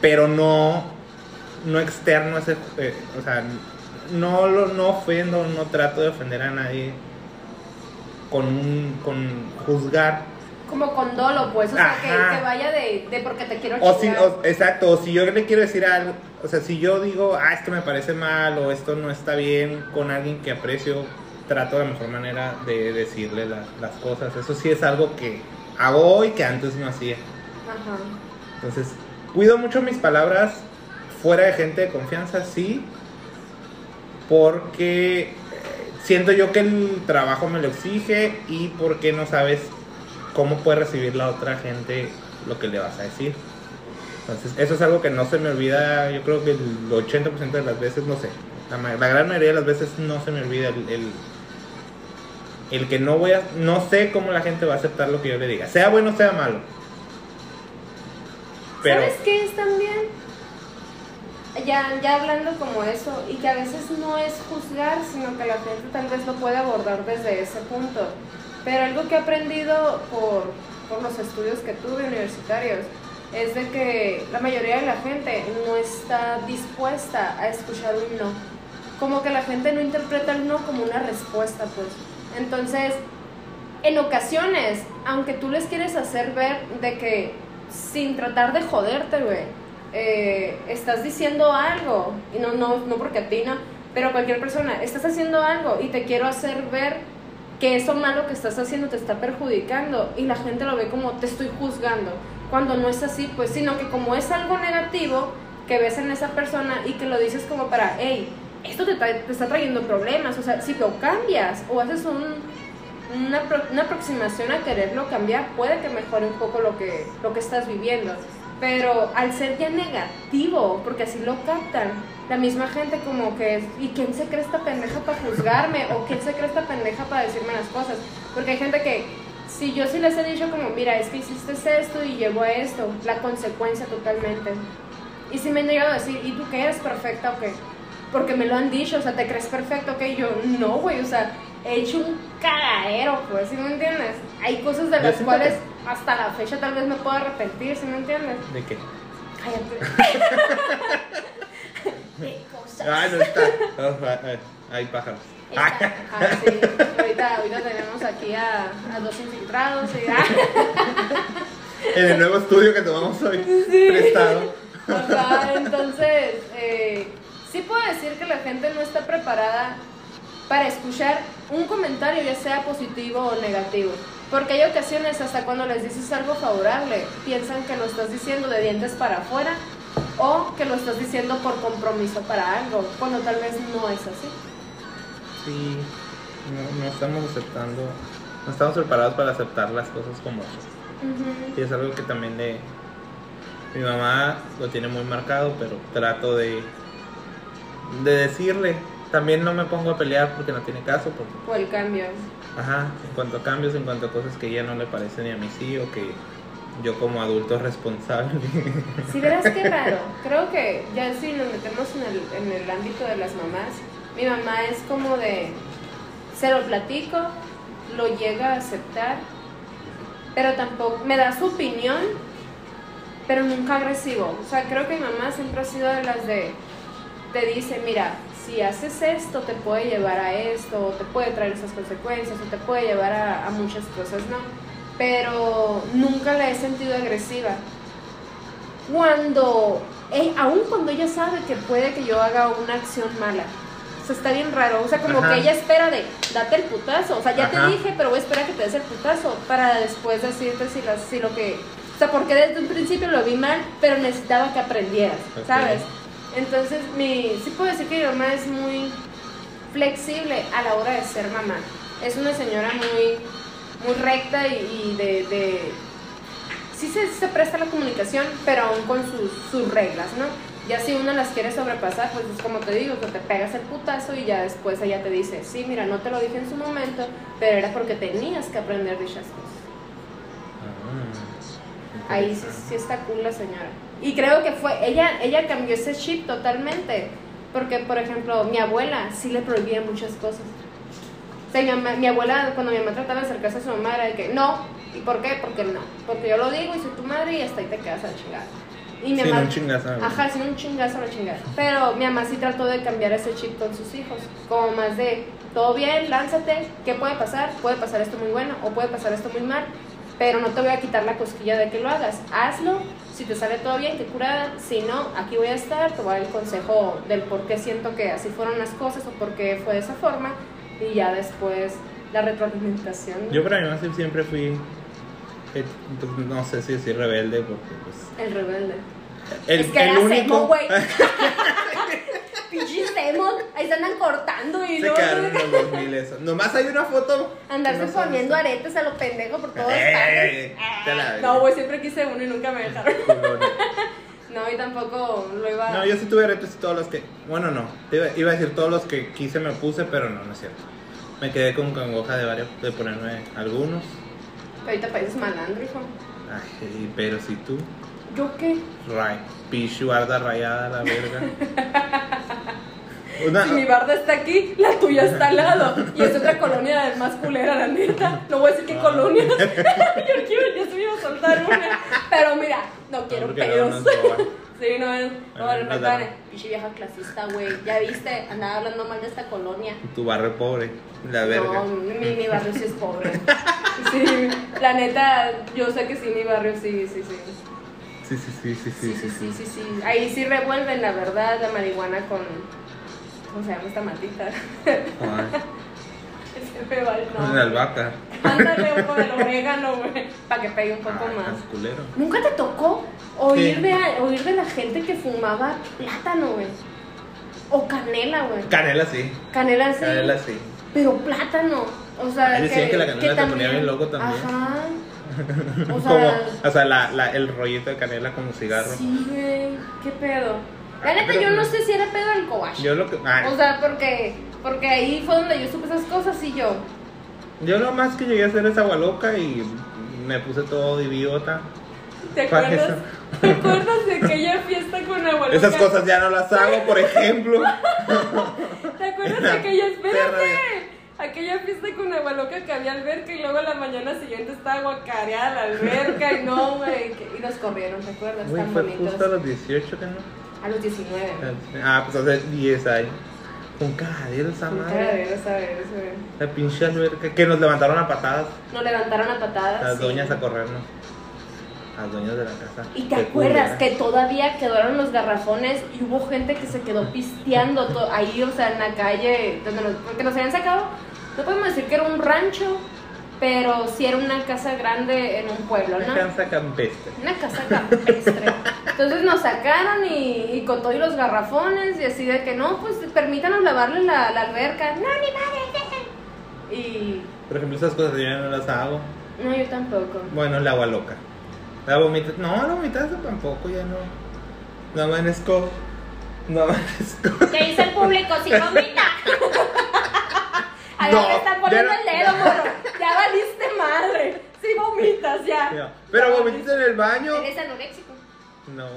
Speaker 2: pero no, no externo ese, eh, o sea, no, lo, no ofendo, no trato de ofender a nadie con, un, con juzgar.
Speaker 1: Como con dolo, pues. O sea, que, que vaya de, de porque te quiero
Speaker 2: O si, o- exacto, o si yo le quiero decir algo, o sea, si yo digo, ah, es que me parece mal o esto no está bien con alguien que aprecio, trato de la mejor manera de decirle la- las cosas. Eso sí es algo que hago hoy que antes no hacía.
Speaker 1: Ajá.
Speaker 2: Entonces, cuido mucho mis palabras fuera de gente de confianza, sí, porque eh, siento yo que el trabajo me lo exige y porque no sabes cómo puede recibir la otra gente lo que le vas a decir. Entonces, eso es algo que no se me olvida, yo creo que el 80% de las veces, no sé, la, gran mayoría de las veces no se me olvida el, el, el que no voy a, no sé cómo la gente va a aceptar lo que yo le diga, sea bueno o sea malo. Pero,
Speaker 1: ¿Sabes qué es también? Ya, ya hablando como eso, y que a veces no es juzgar, sino que la gente tal vez lo puede abordar desde ese punto. Pero algo que he aprendido por, por los estudios que tuve universitarios es de que la mayoría de la gente no está dispuesta a escuchar un no. Como que la gente no interpreta el no como una respuesta, pues. Entonces, en ocasiones, aunque tú les quieres hacer ver de que sin tratar de joderte, güey, eh, estás diciendo algo, y no, no, no porque a ti no, pero cualquier persona, estás haciendo algo y te quiero hacer ver que eso malo que estás haciendo te está perjudicando y la gente lo ve como te estoy juzgando, cuando no es así, pues, sino que como es algo negativo que ves en esa persona y que lo dices como para, hey, esto te, está trayendo problemas, o sea, si lo cambias o haces un, una, una aproximación a quererlo cambiar puede que mejore un poco lo que, lo que estás viviendo. Pero al ser ya negativo, porque así lo captan, la misma gente como que ¿y quién se cree esta pendeja para juzgarme? ¿O quién se cree esta pendeja para decirme las cosas? Porque hay gente que si yo sí les he dicho como, mira, es que hiciste esto y llegó a esto, la consecuencia totalmente. Y si me han llegado a decir, ¿y tú qué eres perfecta o qué? Porque me lo han dicho, o sea, ¿te crees perfecto o qué? Y yo, no, güey, o sea, he hecho un cagadero, pues, ¿sí me entiendes? Hay cosas de las cuales
Speaker 2: que-
Speaker 1: hasta la fecha tal vez me puedo arrepentir, ¿sí me entiendes?
Speaker 2: ¿De qué?
Speaker 1: Cállate. (laughs) ¿Qué cosas?
Speaker 2: Ay, no está. Oh, ay, ay, Hay pájaros.
Speaker 1: Está- ah, sí. Ahorita, ahorita tenemos aquí a, a dos infiltrados y ah, (laughs)
Speaker 2: En el nuevo estudio que tomamos hoy prestado.
Speaker 1: Ajá, entonces, eh, sí puedo decir que la gente no está preparada para escuchar un comentario, ya sea positivo o negativo. Porque hay ocasiones hasta cuando les dices algo favorable, piensan que lo estás diciendo de dientes para afuera o que lo estás diciendo por compromiso para algo, cuando tal vez no es así.
Speaker 2: Sí, no, no estamos aceptando, no estamos preparados para aceptar las cosas como son. Y es algo que también de mi mamá lo tiene muy marcado, pero trato de, de decirle. También no me pongo a pelear porque no tiene caso, porque,
Speaker 1: O el cambio.
Speaker 2: ajá, en cuanto a cambios, en cuanto a cosas que ella no le parecen ni a mí sí, o que yo como adulto responsable.
Speaker 1: Si verás qué (laughs) raro, creo que ya si nos metemos en el, en el ámbito de las mamás, mi mamá es como de, se lo platico, lo llega a aceptar, pero tampoco, me da su opinión, pero nunca agresivo. O sea, creo que mi mamá siempre ha sido de las de, te dice, mira, si haces esto te puede llevar a esto, o te puede traer esas consecuencias, o te puede llevar a, a muchas cosas, ¿no? Pero nunca la he sentido agresiva cuando, eh, aun cuando ella sabe que puede que yo haga una acción mala. O sea, está bien raro. O sea, como
Speaker 2: Ajá.
Speaker 1: que ella espera de, date el putazo. O sea, ya
Speaker 2: Ajá.
Speaker 1: te dije, pero voy a esperar a que te des el putazo para después decirte si, las, si lo que... O sea, porque desde un principio lo vi mal, pero necesitaba que aprendieras. ¿sabes? Entonces, mi, sí puedo decir que mi mamá es muy flexible a la hora de ser mamá. Es una señora muy, muy recta y, y de, de- sí se, se presta a la comunicación, pero aún con sus, sus reglas, ¿no? Ya si uno las quiere sobrepasar, pues es como te digo, que te pegas el putazo y ya después ella te dice, sí, mira, no te lo dije en su momento, pero era porque tenías que aprender dichas cosas.
Speaker 2: Ah,
Speaker 1: Ahí sí, sí está cool la señora. Y creo que fue, ella, ella cambió ese chip totalmente. Porque, por ejemplo, mi abuela sí le prohibía muchas cosas. O sea, mi, mamá- mi abuela, cuando mi mamá trataba de acercarse a su mamá, era de que no. ¿Y por qué? Porque no. Porque yo lo digo y soy tu madre y hasta ahí te quedas a la chingada. Y mi
Speaker 2: Sin
Speaker 1: mamá-
Speaker 2: un chingazo.
Speaker 1: Ajá, sin un chingazo a la chingada. Pero mi mamá sí trató de cambiar ese chip con sus hijos. Como más de, todo bien, lánzate, ¿qué puede pasar? Puede pasar esto muy bueno o puede pasar esto muy mal. Pero no te voy a quitar la cosquilla de que lo hagas. Hazlo, si te sale todo bien, qué curada. Si no, aquí voy a estar, te voy a dar el consejo del por qué siento que así fueron las cosas o por qué fue de esa forma. Y ya después la retroalimentación.
Speaker 2: Yo para mí siempre fui, eh, no sé si decir rebelde, porque pues...
Speaker 1: El rebelde.
Speaker 2: El,
Speaker 1: es que
Speaker 2: el único... (laughs)
Speaker 1: Pinches emo, ahí se andan cortando y
Speaker 2: Se
Speaker 1: no.
Speaker 2: quedaron en los 2000 eso. Nomás hay una foto.
Speaker 1: Andarse
Speaker 2: no
Speaker 1: poniendo aretes a lo pendejo por todos
Speaker 2: Eh,
Speaker 1: partes.
Speaker 2: te la-
Speaker 1: No, güey, siempre quise uno y nunca me dejaron. (laughs) No, y tampoco lo iba
Speaker 2: No, yo sí tuve aretes y todos los que. Bueno, no. Iba, iba a decir todos los que quise me puse, pero no, no es cierto. Me quedé con congoja de varios, de ponerme algunos.
Speaker 1: Ahorita pareces malandro, hijo.
Speaker 2: Ay, pero si tú,
Speaker 1: ¿Yo qué?
Speaker 2: ray, pichu, arda rayada, la verga. (laughs) Una,
Speaker 1: Si mi barda está aquí, la tuya está al lado. Y es otra colonia más culera, la neta. No voy a decir qué
Speaker 2: Ah.
Speaker 1: colonia. (laughs) yo quiero, yo se me iba a soltar una. Pero mira, no quiero
Speaker 2: luego
Speaker 1: pedos. (laughs) Sí, no es. No, no,
Speaker 2: da-
Speaker 1: pare. Pinche vieja clasista, güey. Ya viste, andaba hablando mal de esta colonia.
Speaker 2: tu barrio pobre, la verga.
Speaker 1: No, mi, mi barrio sí es pobre. (laughs) Sí, la neta, yo sé que sí, mi barrio sí, sí, sí.
Speaker 2: Sí, sí, sí, sí,
Speaker 1: Sí, sí, sí, sí, sí. Ahí sí revuelven, la verdad, la marihuana con. ¿Cómo se llama esta Se me va el nombre.
Speaker 2: albahaca.
Speaker 1: Ándale con el orégano, güey, para que pegue un poco
Speaker 2: Ay,
Speaker 1: más.
Speaker 2: culero.
Speaker 1: ¿Nunca te tocó oír, de, oír de la gente que fumaba plátano, güey? O canela, güey.
Speaker 2: Canela sí.
Speaker 1: Canela sí.
Speaker 2: Canela sí.
Speaker 1: Pero plátano. O sea,
Speaker 2: Ahí decían que la canela te ponía bien loco también.
Speaker 1: Ajá. (laughs) O sea,
Speaker 2: como, o sea, la, la, el rollito de canela como cigarro.
Speaker 1: sí, güey. ¿Qué pedo? La neta,
Speaker 2: pero-
Speaker 1: yo no sé si era pedo del cobash.
Speaker 2: Yo lo que. ah,
Speaker 1: O sea, porque, porque ahí fue donde yo supe esas cosas y yo.
Speaker 2: Yo lo más que llegué a hacer es agua loca y me puse todo idiota.
Speaker 1: ¿Te
Speaker 2: ¿Cuál es
Speaker 1: acuerdas? ¿Te acuerdas de aquella fiesta con agua
Speaker 2: Esas
Speaker 1: loca?
Speaker 2: cosas ya no las hago, por ejemplo.
Speaker 1: ¿Te acuerdas de aquella, (laughs)
Speaker 2: perra
Speaker 1: espérate? Aquella fiesta con agua loca que había alberca y luego a la mañana siguiente estaba guacareada la alberca y no, güey. que- Y nos corrieron, ¿te acuerdas?
Speaker 2: Güey,
Speaker 1: Tan
Speaker 2: fue
Speaker 1: bonitos.
Speaker 2: justo a los 18 que no.
Speaker 1: A los 19.
Speaker 2: Ah, pues hace 10 años. Un cagadero esa
Speaker 1: Un
Speaker 2: madre.
Speaker 1: cagadero, ¿sabes? güey.
Speaker 2: La pinche alberca. Que nos levantaron a patadas.
Speaker 1: Nos levantaron a patadas.
Speaker 2: Las
Speaker 1: sí.
Speaker 2: doñas a corrernos. Las doñas de la casa.
Speaker 1: Y te
Speaker 2: Qué
Speaker 1: acuerdas
Speaker 2: culera.
Speaker 1: que todavía quedaron los garrafones y hubo gente que se quedó pisteando to- ahí, o sea, en la calle, donde nos, porque nos habían sacado, no podemos decir que era un rancho, pero sí era una casa grande en un pueblo,
Speaker 2: Una
Speaker 1: ¿no?
Speaker 2: casa campestre.
Speaker 1: Una casa campestre. Entonces nos sacaron y, y con todos los garrafones y así de que no, pues permítanos lavarle la, la alberca. No, ni madre. Y
Speaker 2: Por ejemplo, esas cosas yo ya no las hago.
Speaker 1: no, yo tampoco.
Speaker 2: Bueno, el agua loca. La vomita. No, la vomitada tampoco, ya no. No amanezco. No amanezco.
Speaker 1: ¿Qué dice el público? Si vomita. (laughs) Ahí
Speaker 2: No,
Speaker 1: me están
Speaker 2: ya
Speaker 1: poniendo
Speaker 2: no-
Speaker 1: el dedo, morro. Ya valiste madre. Si vomitas, ya.
Speaker 2: Ya. Pero vomitas en el baño.
Speaker 1: Eres anoréxico.
Speaker 2: No,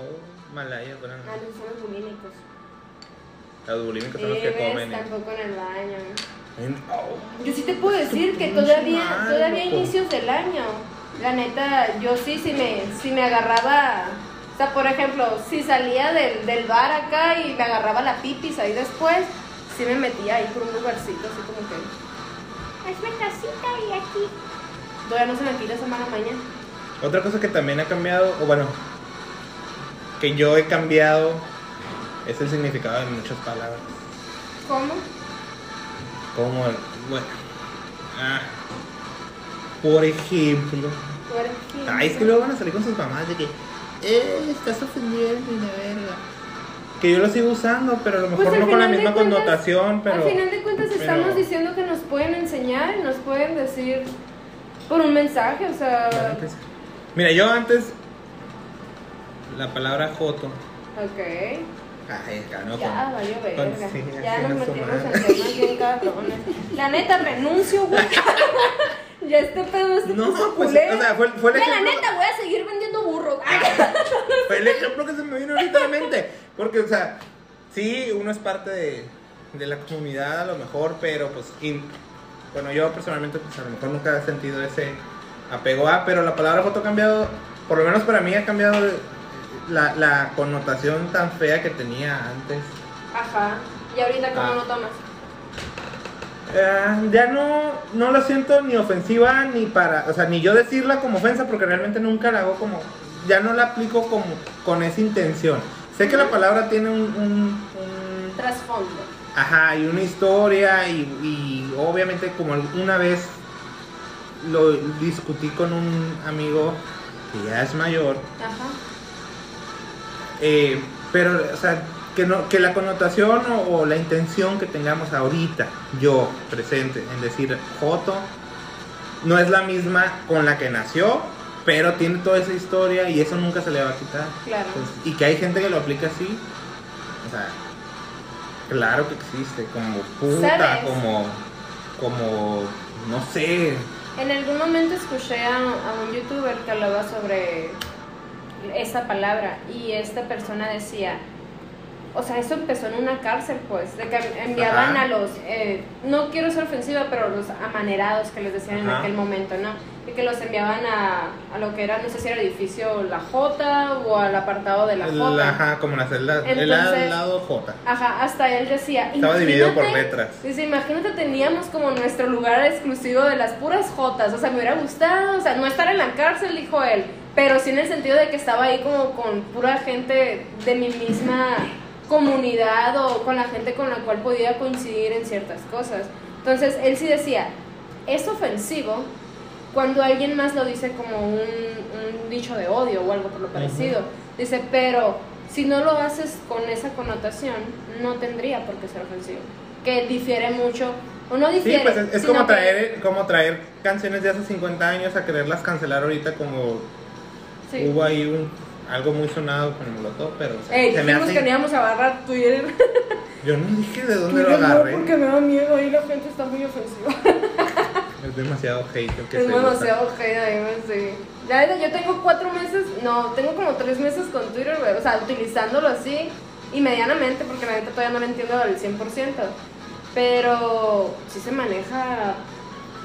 Speaker 2: malaya, pero
Speaker 1: Ah,
Speaker 2: no.
Speaker 1: no, son los bulímicos.
Speaker 2: Los bulímicos son los que comen. ¿eh?
Speaker 1: tampoco en el baño.
Speaker 2: En- oh.
Speaker 1: Yo sí te puedo decir que todavía,
Speaker 2: mal,
Speaker 1: todavía
Speaker 2: loco.
Speaker 1: inicios del año, la neta, yo sí, si me, si me agarraba, o sea, por ejemplo, si salía del, del bar acá y me agarraba la pipis ahí después, sí me metía ahí por un lugarcito, así como que, hazme casita y aquí. Todavía no se me quita esa mala mañana.
Speaker 2: Otra cosa que también ha cambiado, o bueno, que yo he cambiado, es el significado de muchas palabras.
Speaker 1: ¿Cómo?
Speaker 2: Como, bueno, ah, por ejemplo,
Speaker 1: eres quién?
Speaker 2: ay, es que luego van a salir con sus mamás de que, eh, estás ofendiendo y la verga. Que yo lo sigo usando, pero a lo mejor
Speaker 1: Pues,
Speaker 2: no con la misma
Speaker 1: cuentas-
Speaker 2: connotación, pero.
Speaker 1: Al final de cuentas
Speaker 2: pero-
Speaker 1: estamos diciendo que nos pueden enseñar, nos pueden decir por un mensaje, o sea...
Speaker 2: Mira, yo antes, la palabra joto,
Speaker 1: Ok.
Speaker 2: ay.
Speaker 1: Ya, valió verga.
Speaker 2: sí,
Speaker 1: ya nos metimos en temas bien cabrones. La neta, renuncio, güey. (laughs) ya este pedo este
Speaker 2: No, pues, o sea, fue- fue el
Speaker 1: Ya, la
Speaker 2: ejemplo-
Speaker 1: neta, voy a seguir vendiendo burros. (laughs)
Speaker 2: Fue el ejemplo que se me vino ahorita a la mente. Porque, o sea, sí, uno es parte de, de la comunidad a lo mejor, pero pues, bueno, yo personalmente, pues a lo mejor nunca he sentido ese apego a, pero la palabra foto ha cambiado, por lo menos para mí ha cambiado la, la connotación tan fea que tenía antes.
Speaker 1: Ajá. ¿Y ahorita cómo
Speaker 2: Ah.
Speaker 1: lo tomas?
Speaker 2: Eh, ya no, no lo siento ni ofensiva ni para, o sea, ni yo decirla como ofensa porque realmente nunca la hago como, ya no la aplico como con esa intención. Sé que la palabra tiene un, un- un-
Speaker 1: Trasfondo.
Speaker 2: ajá, y una historia y, y obviamente como una vez lo discutí con un amigo que ya es mayor,
Speaker 1: Ajá.
Speaker 2: eh, pero, o sea, que, no, que la connotación o, o la intención que tengamos ahorita, yo presente, en decir Joto, no es la misma con la que nació, pero tiene toda esa historia y eso nunca se le va a quitar.
Speaker 1: Claro.
Speaker 2: Entonces, y que hay gente que lo aplica así, o sea, claro que existe, como puta,
Speaker 1: ¿Sabes?
Speaker 2: como, como, no sé,
Speaker 1: En algún momento escuché a, a un youtuber que hablaba sobre esa palabra y esta persona decía, o sea, eso empezó en una cárcel, pues, de que enviaban
Speaker 2: Ajá.
Speaker 1: a los, eh, no quiero ser ofensiva, pero los amanerados que les decían en aquel momento, ¿no? Y que los enviaban a, a lo que era, no sé si era el edificio La J o al apartado de La J.
Speaker 2: ajá, como la celda, el lado J.
Speaker 1: Ajá, hasta él decía.
Speaker 2: Estaba dividido por letras.
Speaker 1: Dice, imagínate, teníamos como nuestro lugar exclusivo de las puras jotas. O sea, me hubiera gustado, o sea, no estar en la cárcel, dijo él, pero sí en el sentido de que estaba ahí como con pura gente de mi misma comunidad o con la gente con la cual podía coincidir en ciertas cosas. Entonces, él sí decía, es ofensivo cuando alguien más lo dice como un, un dicho de odio o algo por lo parecido. Dice, pero si no lo haces con esa connotación, no tendría por qué ser ofensivo. Que difiere mucho, o no
Speaker 2: Sí,
Speaker 1: difiere.
Speaker 2: pues es, como
Speaker 1: que-
Speaker 2: traer, como traer canciones de hace 50 años a quererlas cancelar ahorita como
Speaker 1: Sí.
Speaker 2: hubo ahí un, algo muy sonado con el Molotov, pero o sea,
Speaker 1: Ey,
Speaker 2: se me
Speaker 1: dijimos
Speaker 2: hace...
Speaker 1: que no íbamos a agarrar Twitter. (laughs)
Speaker 2: Yo no dije de dónde lo
Speaker 1: Twitter no,
Speaker 2: agarré.
Speaker 1: porque me da miedo, ahí la gente está muy ofensiva. (laughs)
Speaker 2: Es demasiado hate que
Speaker 1: Es
Speaker 2: se usa.
Speaker 1: demasiado hate ahí, güey, sí. Ya yo tengo cuatro meses, no, tengo como tres meses con Twitter, güey, o sea, utilizándolo así y medianamente, porque la neta todavía no lo entiendo al 100%, pero sí se maneja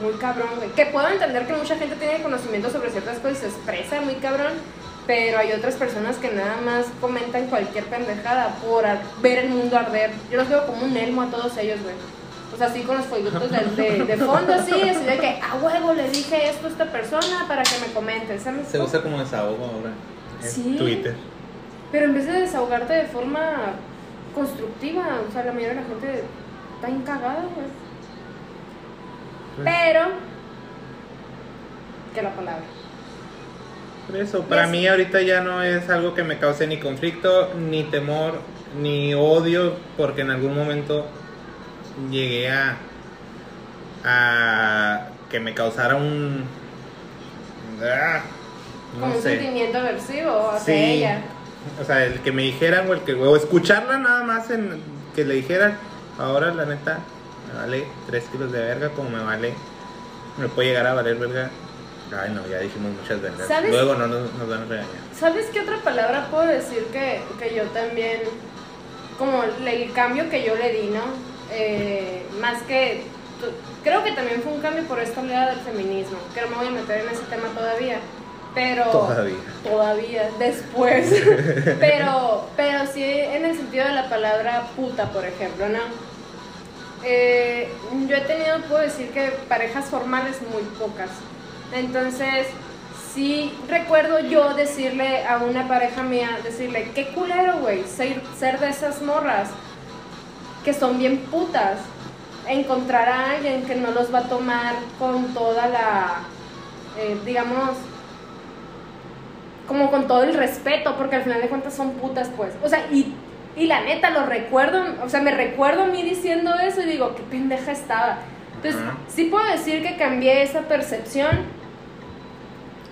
Speaker 1: muy cabrón, güey. Que puedo entender que mucha gente tiene conocimiento sobre ciertas cosas y se expresa muy cabrón, pero hay otras personas que nada más comentan cualquier pendejada por ver el mundo arder. Yo los veo como un elmo a todos ellos, güey. O sea, así con los fueguitos de, de, de fondo, así, así de que a huevo le dije esto a esta persona para que me comente. ¿se me
Speaker 2: Se usa como desahogo ahora. En
Speaker 1: Sí.
Speaker 2: Twitter.
Speaker 1: Pero en vez de desahogarte de forma constructiva, o sea, la mayoría de la gente está encagada, güey.
Speaker 2: Pues,
Speaker 1: Pero, que la palabra.
Speaker 2: Por eso, para
Speaker 1: Yes.
Speaker 2: mí ahorita ya no es algo que me cause ni conflicto, ni temor, ni odio, porque en algún momento llegué a, a que me causara un... ah, no
Speaker 1: un
Speaker 2: sé.
Speaker 1: sentimiento aversivo hacia
Speaker 2: Sí.
Speaker 1: ella.
Speaker 2: O sea, el que me dijeran o el que o escucharla nada más en que le dijeran, ahora la neta me vale 3 kilos de verga como me vale, me puede llegar a valer verga. Ay no, ya dijimos muchas.
Speaker 1: ¿Sabes?
Speaker 2: Luego no nos, nos van a regañar.
Speaker 1: ¿Sabes qué otra palabra puedo decir que, que yo también, como el cambio que yo le di, ¿no? Eh, más que, creo que también fue un cambio por esta oleada del feminismo, que no me voy a meter en ese tema todavía, pero...
Speaker 2: Todavía.
Speaker 1: Todavía, después. (laughs) pero, pero sí en el sentido de la palabra puta, por ejemplo, ¿no? Eh, yo he tenido, puedo decir que parejas formales muy pocas. Entonces, sí recuerdo yo decirle a una pareja mía, decirle, qué culero, güey, ser, ser de esas morras que son bien putas. Encontrar a alguien que no los va a tomar con toda la, eh, digamos, como con todo el respeto, porque al final de cuentas son putas, pues. O sea, y, y la neta, lo recuerdo, o sea, me recuerdo a mí diciendo eso y digo, qué pendeja estaba. Entonces, sí puedo decir que cambié esa percepción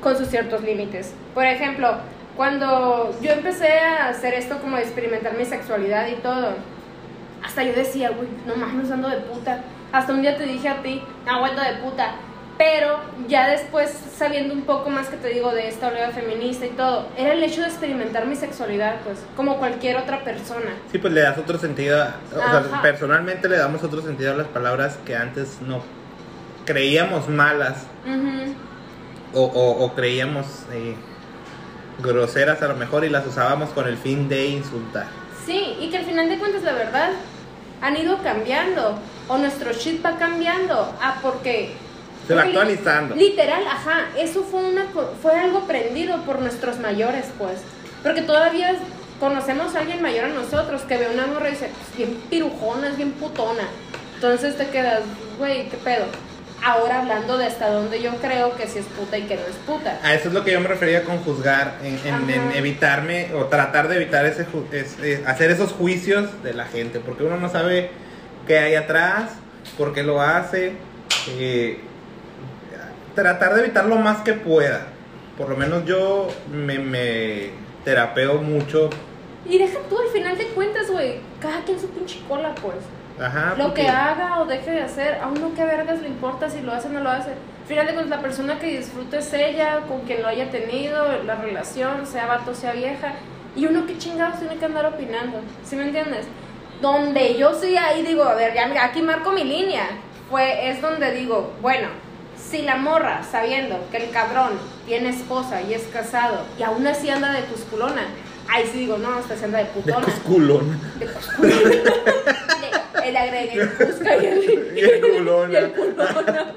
Speaker 1: con sus ciertos límites. Por ejemplo, cuando yo empecé a hacer esto como de experimentar mi sexualidad y todo, hasta yo decía, güey, no mames, ando de puta. Hasta un día te dije a ti, no, ando de puta. Pero ya después, sabiendo un poco más que te digo de esta oleada feminista y todo, era el hecho de experimentar mi sexualidad, pues, como cualquier otra persona.
Speaker 2: Sí, pues le das otro sentido, a- o sea, personalmente le damos otro sentido a las palabras que antes no creíamos malas
Speaker 1: Ujú.
Speaker 2: O, o- o creíamos eh, groseras a lo mejor y las usábamos con el fin de insultar.
Speaker 1: Sí, y que al final de cuentas, la verdad, han ido cambiando. O nuestro shit va cambiando. Ah, porque.
Speaker 2: Se va actualizando.
Speaker 1: Literal, ajá. Eso fue, una, fue algo prendido por nuestros mayores, pues. Porque todavía conocemos a alguien mayor a nosotros que ve una morra y dice, "Pues, bien pirujona, es bien putona. Entonces te quedas, güey, ¿qué pedo? Ahora hablando de hasta dónde yo creo que si es puta y que no es puta.
Speaker 2: A eso es lo que yo me refería con juzgar, en, en- en
Speaker 1: Ajá.
Speaker 2: evitarme o tratar de evitar ese, ju- es- eh, hacer esos juicios de la gente, porque uno no sabe qué hay atrás, por qué lo hace. eh, tratar de evitar lo más que pueda. Por lo menos yo me, me terapeo mucho.
Speaker 1: Y deja tú, al final de cuentas, güey, cada quien su pinche cola, pues.
Speaker 2: Ajá,
Speaker 1: lo
Speaker 2: porque-
Speaker 1: que haga o deje de hacer, a uno qué vergas le importa si lo hace o no lo hace. De cuentas, la persona que disfrute es ella, con quien lo haya tenido, la relación, sea vato, sea vieja. Y uno qué chingados tiene que andar opinando, ¿sí me entiendes? Donde yo sí ahí digo, a ver, ya aquí marco mi línea. Fue, es donde digo, bueno, si la morra, sabiendo que el cabrón tiene esposa y es casado, y aún así anda de cusculona, ahí sí digo, no, está anda de
Speaker 2: De
Speaker 1: putona.
Speaker 2: cusculón.
Speaker 1: De cusculona. (laughs) Le agregué el cusca y el, (laughs)
Speaker 2: Y el culona.
Speaker 1: y el culona.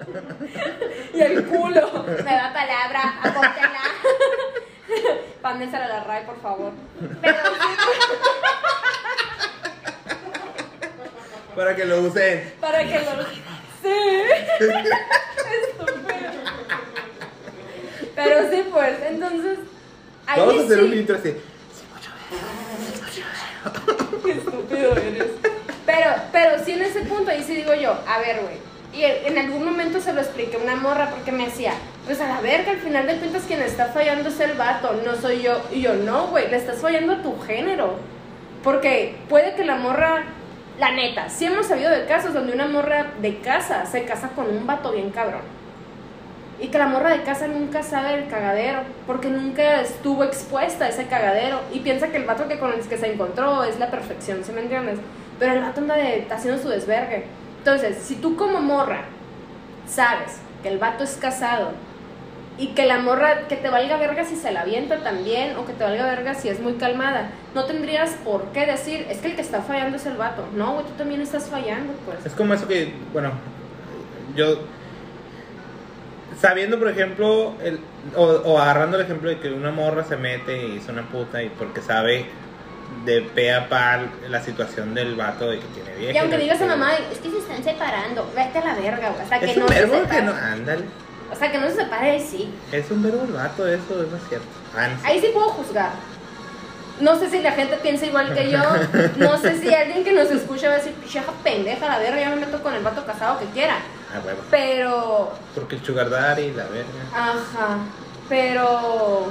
Speaker 1: Y el culo. Me da palabra, apóntela. Pándensela (laughs) a la RAI, por favor. Pero
Speaker 2: Para que lo usen.
Speaker 1: para que lo. Sí. Estúpido. (laughs) Pero sí, pues, entonces. Ahí
Speaker 2: Vamos a hacer
Speaker 1: sí.
Speaker 2: un intro así.
Speaker 1: Qué estúpido eres. Pero, pero sí en ese punto, ahí sí digo yo, a ver, güey. Y en algún momento se lo expliqué a una morra porque me decía, pues a la verga, al final de cuentas quien está fallando es el vato, no soy yo. Y yo, no, güey, le estás fallando a tu género. Porque puede que la morra, la neta, sí hemos sabido de casos donde una morra de casa se casa con un vato bien cabrón. Y que la morra de casa nunca sabe el cagadero, porque nunca estuvo expuesta a ese cagadero. Y piensa que el vato que con el que se encontró es la perfección, ¿se me entiendes? Pero el vato anda de, haciendo su desvergue. Entonces, si tú como morra sabes que el vato es casado y que la morra, que te valga verga si se la avienta también, o que te valga verga si es muy calmada, no tendrías por qué decir, es que el que está fallando es el vato. No, güey, tú también estás fallando, pues.
Speaker 2: Es como eso que, bueno, yo sabiendo, por ejemplo, el, o, o, agarrando el ejemplo de que una morra se mete y es una puta y porque sabe de pe a pal la situación del vato de que tiene vieja.
Speaker 1: Y aunque digas a mamá, es que se están separando, vete a la verga, güey, hasta que
Speaker 2: es
Speaker 1: no
Speaker 2: un
Speaker 1: se
Speaker 2: verbo
Speaker 1: separe.
Speaker 2: que no, ándale.
Speaker 1: O sea, que no se separe, ahí sí.
Speaker 2: Es un verbo el vato, eso es cierto. Ah, no sé.
Speaker 1: Ahí sí puedo juzgar. No sé si la gente piensa igual que yo. No sé si alguien que nos escucha va a decir, pichaja pendeja, la verga, ya me meto con el vato casado que quiera.
Speaker 2: Ah, huevo.
Speaker 1: Pero,
Speaker 2: Porque el sugar daddy, la verga.
Speaker 1: ajá, pero,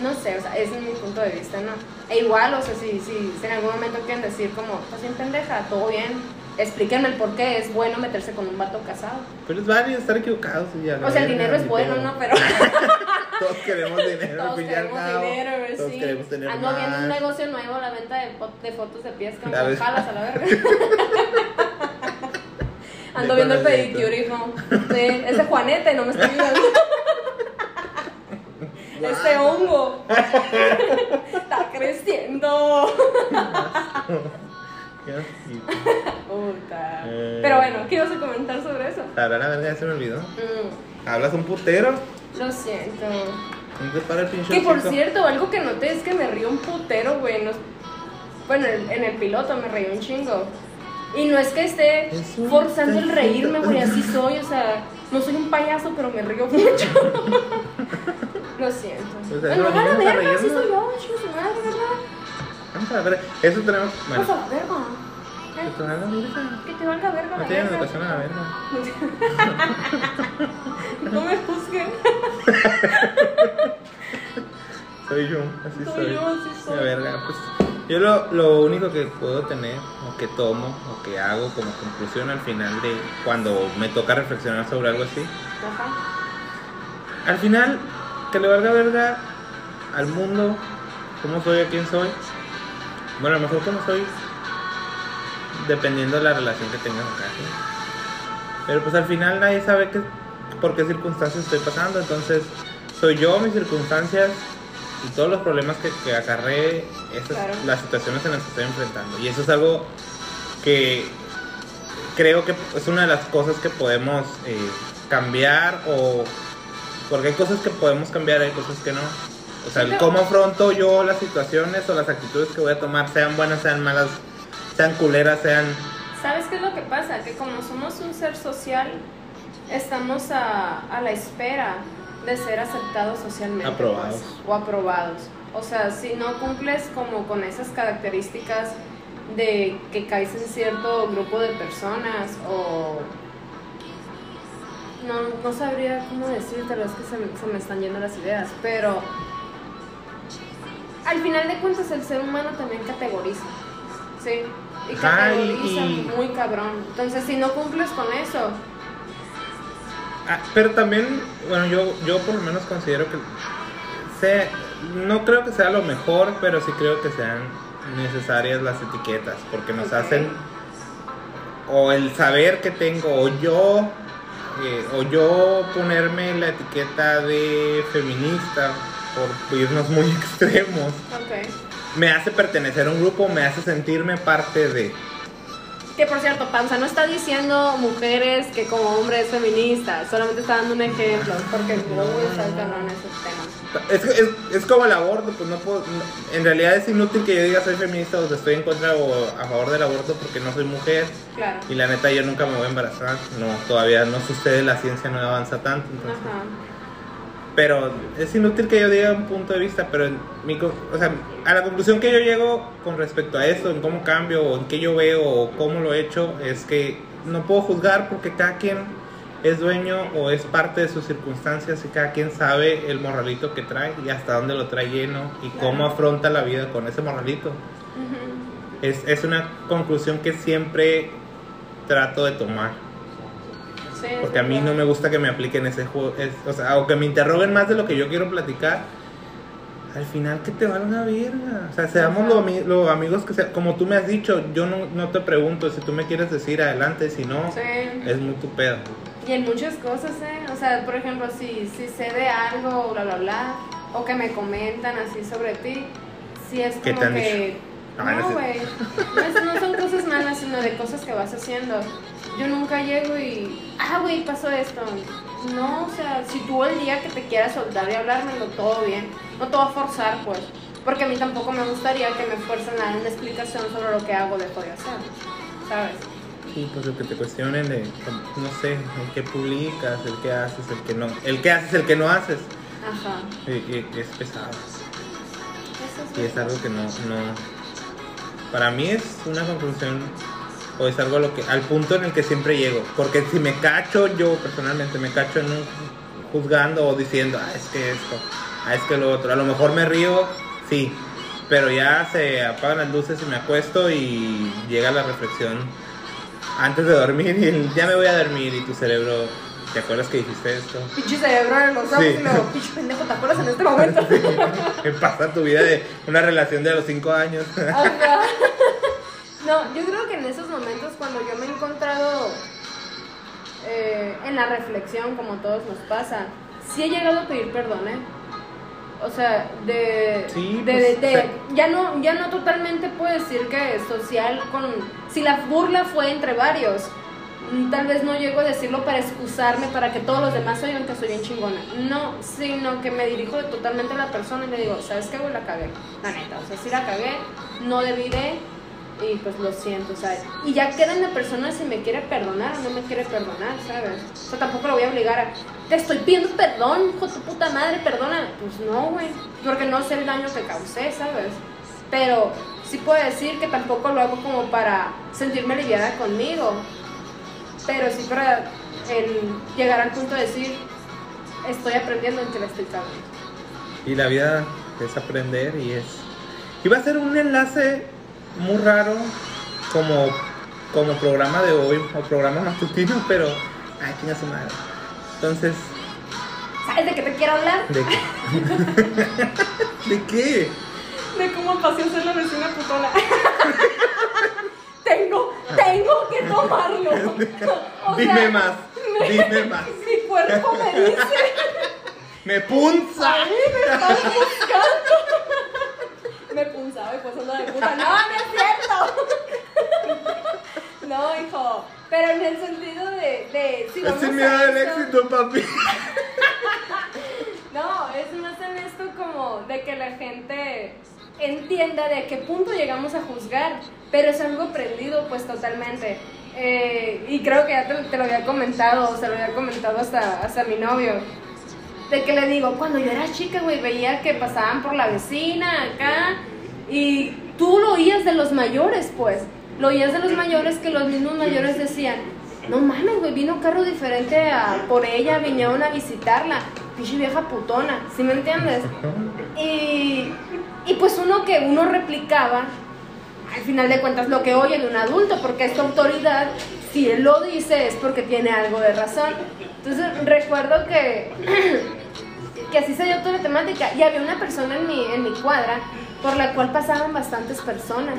Speaker 1: no sé, o sea, ese es mi punto de vista, ¿no? E igual, o sea, si, si, si en algún momento quieren decir como, estás bien pendeja, todo bien, explíquenme el por qué es bueno meterse con un vato casado.
Speaker 2: Pero es válido estar equivocados. y ya,
Speaker 1: O sea, el dinero es bueno. ¿no? Pero (laughs)
Speaker 2: Todos queremos dinero,
Speaker 1: todos queremos
Speaker 2: cabo.
Speaker 1: dinero, güey,
Speaker 2: Todos
Speaker 1: sí.
Speaker 2: queremos tener
Speaker 1: Ando viendo un negocio nuevo, la venta de, fo- de fotos de pies con jalas a la verga. (laughs) Ando
Speaker 2: De
Speaker 1: viendo el pedicure, hijo. Sí, ese Juanete, no me está (laughs) Ese hongo (laughs) está creciendo. Puta.
Speaker 2: Eh.
Speaker 1: Pero bueno, ¿qué ibas a comentar sobre eso?
Speaker 2: Ahora la verga ya se me olvidó.
Speaker 1: Mm,
Speaker 2: Hablas un putero.
Speaker 1: lo siento.
Speaker 2: ¿Dónde te para el pinche
Speaker 1: Que por cierto, algo que noté es que me río un putero, güey. no- Bueno, en, el piloto me reí un chingo. Y no es que esté
Speaker 2: Es
Speaker 1: forzando el reírme, güey, así soy. O sea, no soy un payaso, pero me río (laughs) mucho. (laughs) Lo siento.
Speaker 2: Pues a
Speaker 1: bueno,
Speaker 2: eso
Speaker 1: a la
Speaker 2: venimos a
Speaker 1: verga, sí
Speaker 2: reírnos.
Speaker 1: soy yo, chico, su madre, ¿verdad?
Speaker 2: Vamos a ver. Eso tenemos.
Speaker 1: A
Speaker 2: Bueno.
Speaker 1: la verga.
Speaker 2: que te valga verga.
Speaker 1: Que te valga verga
Speaker 2: No tienen
Speaker 1: verga.
Speaker 2: educación a la verga. (laughs)
Speaker 1: No me juzguen. (laughs)
Speaker 2: Soy yo, así
Speaker 1: Soy
Speaker 2: soy.
Speaker 1: yo, así soy.
Speaker 2: La verga, pues. Yo lo, lo único que puedo tener, o que tomo, o que hago como conclusión al final de cuando me toca reflexionar sobre algo así,
Speaker 1: Ajá.
Speaker 2: al final, que le valga verga al mundo, cómo soy, a quién soy. Bueno, a lo mejor cómo soy, dependiendo de la relación que tengas acá. ¿sí? Pero pues al final nadie sabe qué, por qué circunstancias estoy pasando, entonces soy yo, mis circunstancias y todos los problemas que, que acarré, esas
Speaker 1: Claro.
Speaker 2: las situaciones en las que estoy enfrentando. Y eso es algo que creo que es una de las cosas que podemos eh, cambiar o porque hay cosas que podemos cambiar, hay cosas que no. O sea, el cómo afronto yo las situaciones o las actitudes que voy a tomar, sean buenas, sean malas, sean culeras, sean...
Speaker 1: ¿Sabes qué es lo que pasa? Que como somos un ser social, estamos a, a la espera de ser aceptados socialmente.
Speaker 2: Aprobados.
Speaker 1: pues, o aprobados. O sea, si no cumples como con esas características de que caes en cierto grupo de personas o... No, no sabría cómo decirte, es que se me, se me están yendo las ideas, pero al final de cuentas el ser humano también categoriza, ¿sí? Y categoriza
Speaker 2: y-
Speaker 1: muy cabrón. Entonces, si no cumples con eso,
Speaker 2: Ah, pero también, bueno, yo, yo por lo menos considero que sea, no creo que sea lo mejor, pero sí creo que sean necesarias las etiquetas, porque nos hacen, o el saber que tengo, o yo, eh, o yo ponerme la etiqueta de feminista, por irnos muy (laughs) extremos,
Speaker 1: ok.
Speaker 2: me hace pertenecer a un grupo, me hace sentirme parte de...
Speaker 1: Que por cierto, Panza no está diciendo mujeres que como hombre es feminista, solamente está dando un ejemplo, porque muy está cabrón ese tema.
Speaker 2: Es, es, es como el aborto, pues no puedo. no- en realidad es inútil que yo diga soy feminista o que estoy en contra o a favor del aborto porque no soy mujer.
Speaker 1: Claro.
Speaker 2: Y la neta, yo nunca me voy a embarazar. No, todavía no sucede, la ciencia no avanza tanto. entonces-
Speaker 1: Ajá.
Speaker 2: Pero es inútil que yo diga un punto de vista, pero en mi, co- o sea, a la conclusión que yo llego con respecto a eso, en cómo cambio o en qué yo veo o cómo lo he hecho, es que no puedo juzgar porque cada quien es dueño o es parte de sus circunstancias y cada quien sabe el morralito que trae y hasta dónde lo trae lleno y cómo afronta la vida con ese morralito. Es, es una conclusión que siempre trato de tomar.
Speaker 1: Sí,
Speaker 2: Porque a mí no me gusta que me apliquen ese juego, es- o sea, o que me interroguen más de lo que yo quiero platicar. Al final que te valga verga. O sea, seamos los los amigos que sea, como tú me has dicho, yo no, no te pregunto si tú me quieres decir adelante, si no,
Speaker 1: Sí.
Speaker 2: es muy tu pedo.
Speaker 1: Y en muchas cosas, ¿eh? O sea, por ejemplo, si, si sé de algo, bla, bla, bla, o que me comentan así sobre ti, si es
Speaker 2: ¿Qué
Speaker 1: como que...
Speaker 2: Ah, no sé.
Speaker 1: güey. No son cosas malas, sino de cosas que vas haciendo. Yo nunca llego y... Ah, güey, pasó esto. No, o sea, si tú el día que te quieras soltar y hablármelo, todo bien. No te voy a forzar, pues. Porque a mí tampoco me gustaría que me fuercen a dar una explicación sobre lo que hago dejo de hacer. ¿Sabes?
Speaker 2: Sí, pues el que te cuestionen de, no sé, el que publicas, el que haces, el que no, el que haces, el que no haces,
Speaker 1: Ajá.
Speaker 2: y- y- es pesado.
Speaker 1: Eso es
Speaker 2: Y es algo que no, no, para mí es una conclusión o es algo a lo que, al punto en el que siempre llego, porque si me cacho yo personalmente me cacho en un, juzgando o diciendo, ah, es que esto, ah, es que lo otro, a lo mejor me río, sí, pero ya se apagan las luces y me acuesto y llega la reflexión antes de dormir y ya me voy a dormir y tu cerebro, ¿te acuerdas que dijiste esto?
Speaker 1: Pinche cerebro en los ojos
Speaker 2: Sí.
Speaker 1: y luego, pinche pendejo, ¿te acuerdas en este momento? (laughs)
Speaker 2: ¿Qué pasa tu vida de una relación de los cinco años?
Speaker 1: Ajá. (laughs) No, yo creo que en esos momentos cuando yo me he encontrado eh, en la reflexión, como a todos nos pasa, sí he llegado a pedir perdón, ¿eh? O sea, de,
Speaker 2: Sí,
Speaker 1: de,
Speaker 2: pues,
Speaker 1: de- ya no ya no totalmente puedo decir que social con si la burla fue entre varios, mm, tal vez no llego a decirlo para excusarme para que todos los demás oigan que soy bien chingona. No, sino que me dirijo totalmente a la persona y le digo, ¿sabes qué, güey? La cagué. La neta, o sea, sí la cagué, no debí de, y pues lo siento, ¿sabes? Y ya queda en la persona si me quiere perdonar o no me quiere perdonar, ¿sabes? O tampoco lo voy a obligar a, te estoy pidiendo perdón, hijo de tu puta madre, perdona. Pues no, güey, porque no sé el daño que causé, ¿sabes? Pero sí puedo decir que tampoco lo hago como para sentirme aliviada conmigo, pero sí para llegar al punto de decir, estoy aprendiendo en que la estoy cagando.
Speaker 2: Y la vida es aprender y es... Iba a ser un enlace muy raro como, como programa de hoy o programa matutino, (laughs) pero... Ay, chinga su madre. Entonces,
Speaker 1: ¿Sabes de qué te quiero hablar?
Speaker 2: ¿de qué? (laughs) ¿De qué?
Speaker 1: De cómo pasé a ser la vecina putona. (laughs) tengo, tengo que tomarlo. O
Speaker 2: Dime
Speaker 1: sea,
Speaker 2: más, dime más.
Speaker 1: Mi cuerpo me dice,
Speaker 2: ¡Me punza!
Speaker 1: a mí me están buscando. De puta. No, no es cierto. No, hijo. Pero en el sentido de, de si vamos
Speaker 2: Así me
Speaker 1: a
Speaker 2: da el
Speaker 1: eso-
Speaker 2: éxito, papi. (laughs)
Speaker 1: No, es más en esto como de que la gente entienda de a qué punto llegamos a juzgar, pero es algo aprendido pues totalmente. Eh, y creo que ya te, te lo había comentado, o se lo había comentado hasta, hasta mi novio. De que le digo, cuando yo era chica, güey, veía que pasaban por la vecina acá y tú lo oías de los mayores, pues. Lo oías de los mayores que los mismos mayores decían, no mames, güey, vino un carro diferente a, por ella, vinieron a visitarla. Pinche vieja putona, ¿sí me entiendes? Y, y pues uno que uno replicaba, al final de cuentas lo que oye de un adulto, porque esta autoridad, si él lo dice es porque tiene algo de razón. Entonces recuerdo que, (clears throat) que así se dio toda la temática y había una persona en mi, en mi cuadra por la cual pasaban bastantes personas.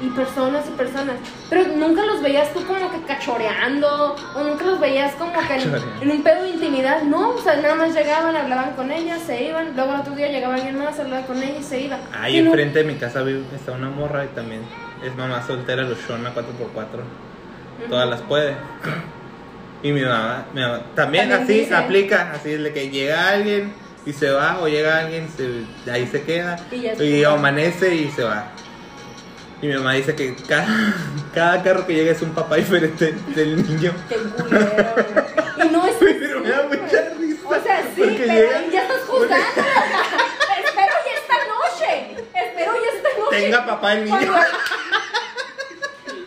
Speaker 1: Y personas y personas. Pero nunca los veías tú como que cachoreando. O nunca los veías como que en, en un pedo de intimidad. No, o sea, nada más llegaban, hablaban con ella, se iban. Luego el otro día llegaba alguien más, hablaba con ella y se iba.
Speaker 2: Ahí
Speaker 1: no-
Speaker 2: enfrente de mi casa vive, está una morra y también es mamá soltera, luchona 4x4. Todas las puede. Y mi mamá, mi mamá también,
Speaker 1: También
Speaker 2: así
Speaker 1: dice.
Speaker 2: aplica, así es de que llega alguien y se va, o llega alguien, se, ahí se queda,
Speaker 1: Y
Speaker 2: y amanece y se va. Y mi mamá dice que cada, (laughs) cada carro que llega es un papá diferente del niño.
Speaker 1: Qué culero. Y no es. (laughs)
Speaker 2: Pero me da mucha risa.
Speaker 1: O sea, sí, pero
Speaker 2: llega-
Speaker 1: ya estás juzgando. Espero ya esta noche. Espero ya esta noche.
Speaker 2: Tenga papá el niño.
Speaker 1: Cuando-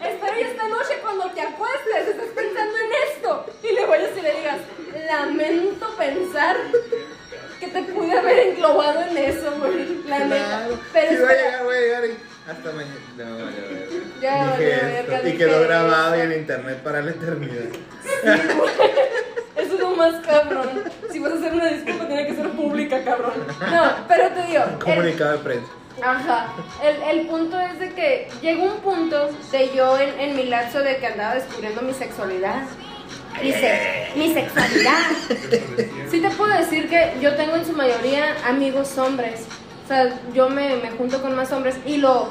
Speaker 1: Espero ya esta noche cuando te acuestes, estés pensando en esto. Y le vayas y le digas, lamento pensar pude haber englobado en eso, güey. La neta.
Speaker 2: Claro.
Speaker 1: Pero
Speaker 2: Sí, voy a llegar, voy a llegar y hasta mañana. No, vale, vale.
Speaker 1: Ya,
Speaker 2: Dije esto, y quedó grabado y en internet para la eternidad.
Speaker 1: Eso es lo más cabrón. Si vas a hacer una disculpa, tiene que ser pública, cabrón. No, pero te digo.
Speaker 2: Comunicado de prensa.
Speaker 1: Ajá. El, el punto es de que llegó un punto de yo en, en mi lapso de que andaba descubriendo mi sexualidad. Dice, mi sexualidad. Sí te puedo decir que yo tengo en su mayoría amigos hombres. O sea, yo me, me junto con más hombres y lo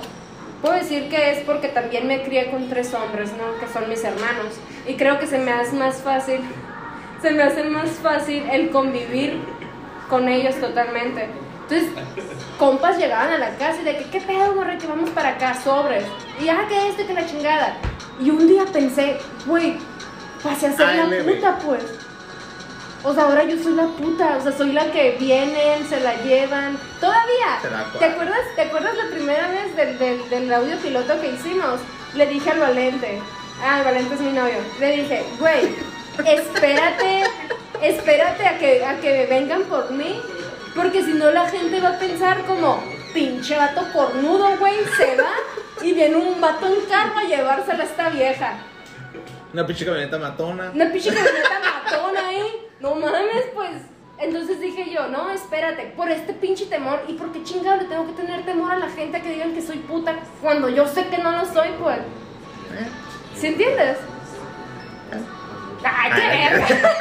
Speaker 1: puedo decir que es porque también me crié con tres hombres, ¿no? Que son mis hermanos. Y creo que se me hace más fácil, se me hace más fácil el convivir con ellos totalmente. Entonces, compas llegaban a la casa y de que, ¿qué pedo, morre? Que vamos para acá, sobres. Y ah, que esto y que la chingada. Y un día pensé, güey, pasé a ser la puta, pues. O sea, ahora yo soy la puta, o sea, soy la que vienen, se la llevan. Todavía.
Speaker 2: La
Speaker 1: ¿Te acuerdas, ¿Te acuerdas la primera vez del, del, del audio piloto que hicimos? Le dije al Valente, ah, el Valente es mi novio. Le dije, güey, espérate, espérate a que, a que vengan por mí, porque si no la gente va a pensar como, pinche vato cornudo, güey, se va y viene un vato en carro a llevársela a esta vieja.
Speaker 2: Una pinche camioneta matona.
Speaker 1: Una pinche camioneta matona ahí. No mames, pues. Entonces dije yo, no, espérate, por este pinche temor y porque chingado le tengo que tener temor a la gente que digan que soy puta cuando yo sé que no lo soy, pues.
Speaker 2: ¿Eh?
Speaker 1: ¿Sí entiendes? ¡Ay, qué verga! (laughs)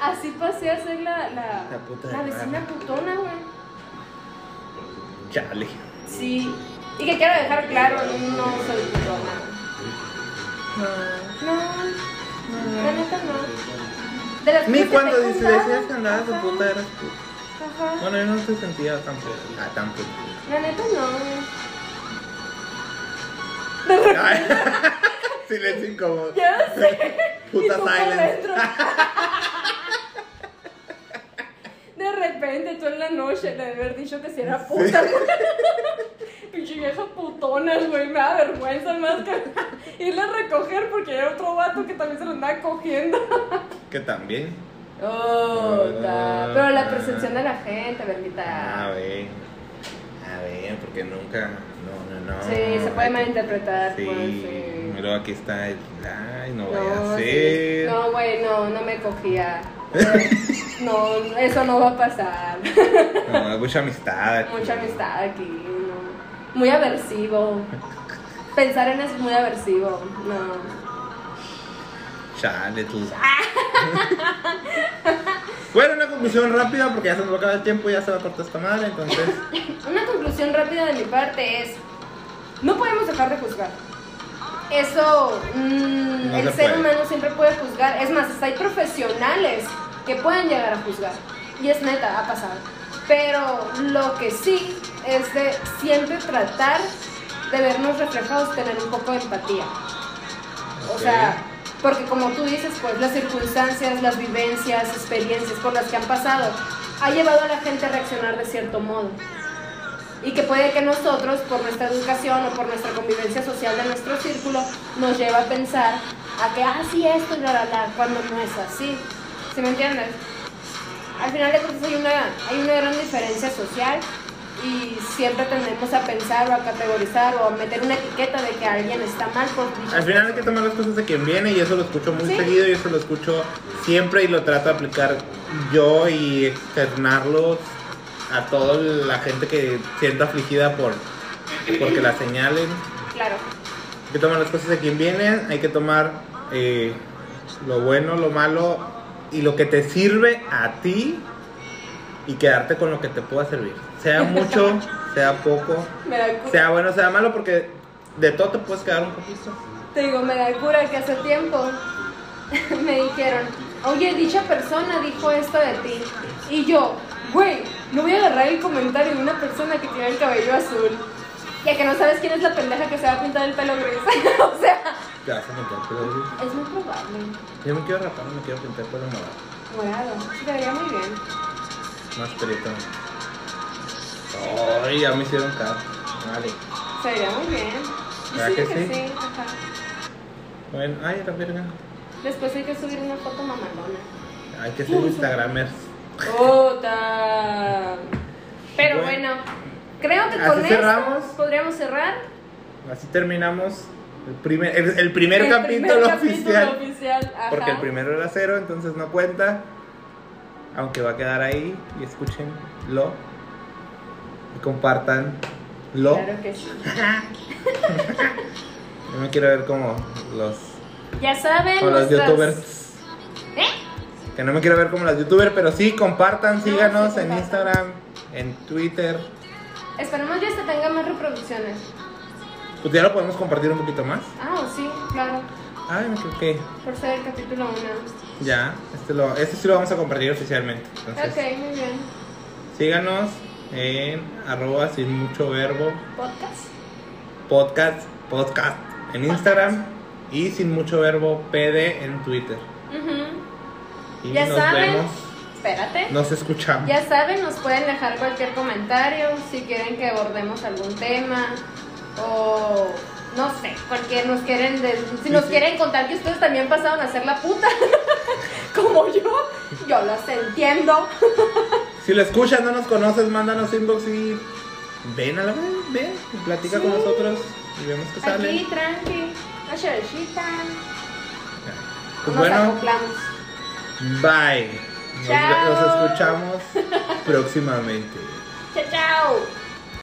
Speaker 1: Así pasé a ser la, la,
Speaker 2: La puta
Speaker 1: la vecina putona, güey.
Speaker 2: Chale.
Speaker 1: Sí. Y que quiero dejar claro, no soy putona. No, la neta no. De las
Speaker 2: Ni cuando andabas de
Speaker 1: ajá,
Speaker 2: puta eras puta.
Speaker 1: Ajá.
Speaker 2: Bueno, yo no te sentía tan puta. Ah, tan puta.
Speaker 1: La neta no.
Speaker 2: Ay. (laughs) Silencio incómodo.
Speaker 1: Ya sé.
Speaker 2: Puta
Speaker 1: tú
Speaker 2: silence. (laughs)
Speaker 1: De repente, tú en la noche de haber dicho que si era puta. (laughs) Pinche vieja putona, güey. Me da vergüenza más que (laughs) irle a recoger porque era otro vato que también se lo andaba cogiendo. (laughs)
Speaker 2: Que también.
Speaker 1: Oh,
Speaker 2: Ah.
Speaker 1: Pero la percepción de la gente, verdita.
Speaker 2: A ver. A ver, porque nunca. No, no, no.
Speaker 1: Sí, se puede malinterpretar.
Speaker 2: Sí.
Speaker 1: pues, sí.
Speaker 2: Pero aquí está el. Ay, no
Speaker 1: No,
Speaker 2: a
Speaker 1: sí.
Speaker 2: ser.
Speaker 1: No, güey, no, no me cogía. No, eso no va a pasar. (laughs)
Speaker 2: No, mucha amistad. aquí.
Speaker 1: Mucha amistad aquí, no. Muy aversivo. Pensar en eso es muy aversivo. No.
Speaker 2: Chale, tú. bueno, una conclusión rápida porque ya se nos va a acabar el tiempo y ya se va a cortar esta madre. Entonces, (laughs)
Speaker 1: Una conclusión rápida de mi parte es: no podemos dejar de juzgar. Eso, mm,
Speaker 2: No
Speaker 1: el
Speaker 2: se
Speaker 1: ser
Speaker 2: puede.
Speaker 1: humano siempre puede juzgar. Es más, hay profesionales que pueden llegar a juzgar. Y es neta, ha pasado. Pero lo que sí es de siempre tratar de vernos reflejados, tener un poco de empatía. O sea, porque como tú dices, pues las circunstancias, las vivencias, experiencias por las que han pasado, ha llevado a la gente a reaccionar de cierto modo. Y que puede que nosotros, por nuestra educación o por nuestra convivencia social de nuestro círculo, nos lleva a pensar a que, ah, sí, esto y la, la, la, cuando no es así. ¿Sí me entiendes? Al final de cuentas hay una, hay una gran diferencia social y siempre tendemos a pensar o a categorizar o a meter una etiqueta de que alguien está mal por
Speaker 2: al final hay que tomar las cosas de quien viene y eso lo escucho muy
Speaker 1: Sí.
Speaker 2: seguido y eso lo escucho siempre y lo trato de aplicar yo y externarlos a toda la gente que sienta afligida por porque la señalen.
Speaker 1: Claro.
Speaker 2: Hay que tomar las cosas de quien viene, hay que tomar eh, lo bueno, lo malo y lo que te sirve a ti y quedarte con lo que te pueda servir. Sea (laughs) mucho, sea poco,
Speaker 1: Me da cu-
Speaker 2: sea bueno, sea malo, porque de todo te puedes quedar un poquito.
Speaker 1: Te digo, me da cura que hace tiempo (laughs) me dijeron, oye, dicha persona dijo esto de ti. Y yo, güey, no voy a agarrar el comentario de una persona que tiene el cabello azul. Ya que no sabes quién es la pendeja que se va a pintar el pelo gris. (laughs) o sea,
Speaker 2: Te vas a pintar el pelo gris.
Speaker 1: es muy probable.
Speaker 2: Yo me quiero rapar, me quiero pintar el pelo morado.
Speaker 1: Morado, se vería muy bien.
Speaker 2: Más perito. Ay, ya me hicieron caso. Vale.
Speaker 1: Se vería muy bien.
Speaker 2: ¿Verdad
Speaker 1: siento
Speaker 2: que
Speaker 1: que
Speaker 2: sí?
Speaker 1: sí, ajá.
Speaker 2: Bueno, ay, la verga.
Speaker 1: Después hay que subir una foto mamalona.
Speaker 2: Hay que ser instagramers.
Speaker 1: ¡Puta! Pero
Speaker 2: Bueno.
Speaker 1: bueno, creo que
Speaker 2: ¿Así
Speaker 1: con esto podríamos cerrar.
Speaker 2: así terminamos el primer, el, el primer
Speaker 1: El
Speaker 2: capítulo
Speaker 1: primer
Speaker 2: oficial.
Speaker 1: capítulo oficial, ajá.
Speaker 2: Porque el primero era cero, entonces no cuenta. Aunque va a quedar ahí y escúchenlo. Y compartanlo.
Speaker 1: Claro que sí. (laughs)
Speaker 2: Yo me quiero ver como los,
Speaker 1: Ya saben,
Speaker 2: como los
Speaker 1: nuestras-
Speaker 2: youtubers.
Speaker 1: ¿Eh?
Speaker 2: Que no me quiero ver como los youtubers, pero sí, compartan,
Speaker 1: No,
Speaker 2: síganos
Speaker 1: sí,
Speaker 2: en
Speaker 1: compartan.
Speaker 2: Instagram, en Twitter.
Speaker 1: Esperemos ya hasta tenga más reproducciones.
Speaker 2: Pues ya lo podemos compartir un poquito más.
Speaker 1: Ah, sí, claro.
Speaker 2: Ay, me equivoqué.
Speaker 1: Por ser el capítulo 1.
Speaker 2: Ya, este, lo, este sí lo vamos a compartir oficialmente. Entonces,
Speaker 1: Ok, muy bien.
Speaker 2: síganos en arroba sin mucho verbo
Speaker 1: Podcast.
Speaker 2: podcast, podcast en Instagram y sin mucho verbo PD en Twitter.
Speaker 1: Ujú.
Speaker 2: Y
Speaker 1: Ya
Speaker 2: nos
Speaker 1: saben.
Speaker 2: vemos,
Speaker 1: Espérate.
Speaker 2: nos escuchamos.
Speaker 1: Ya saben, nos pueden dejar cualquier comentario si quieren que abordemos algún tema o no sé, cualquier nos quieren de- si nos quieren contar que ustedes también pasaron a ser la puta (laughs) como yo, yo las entiendo. (laughs)
Speaker 2: Si lo escuchas, no nos conoces, mándanos inbox y ven a la vez, ven, platica
Speaker 1: Sí.
Speaker 2: con nosotros y vemos qué sale.
Speaker 1: Aquí tranqui, una.
Speaker 2: Pues
Speaker 1: nos
Speaker 2: bueno,
Speaker 1: acoplamos.
Speaker 2: bye. Nos,
Speaker 1: Chao.
Speaker 2: nos escuchamos (laughs) próximamente.
Speaker 1: Chao, chao.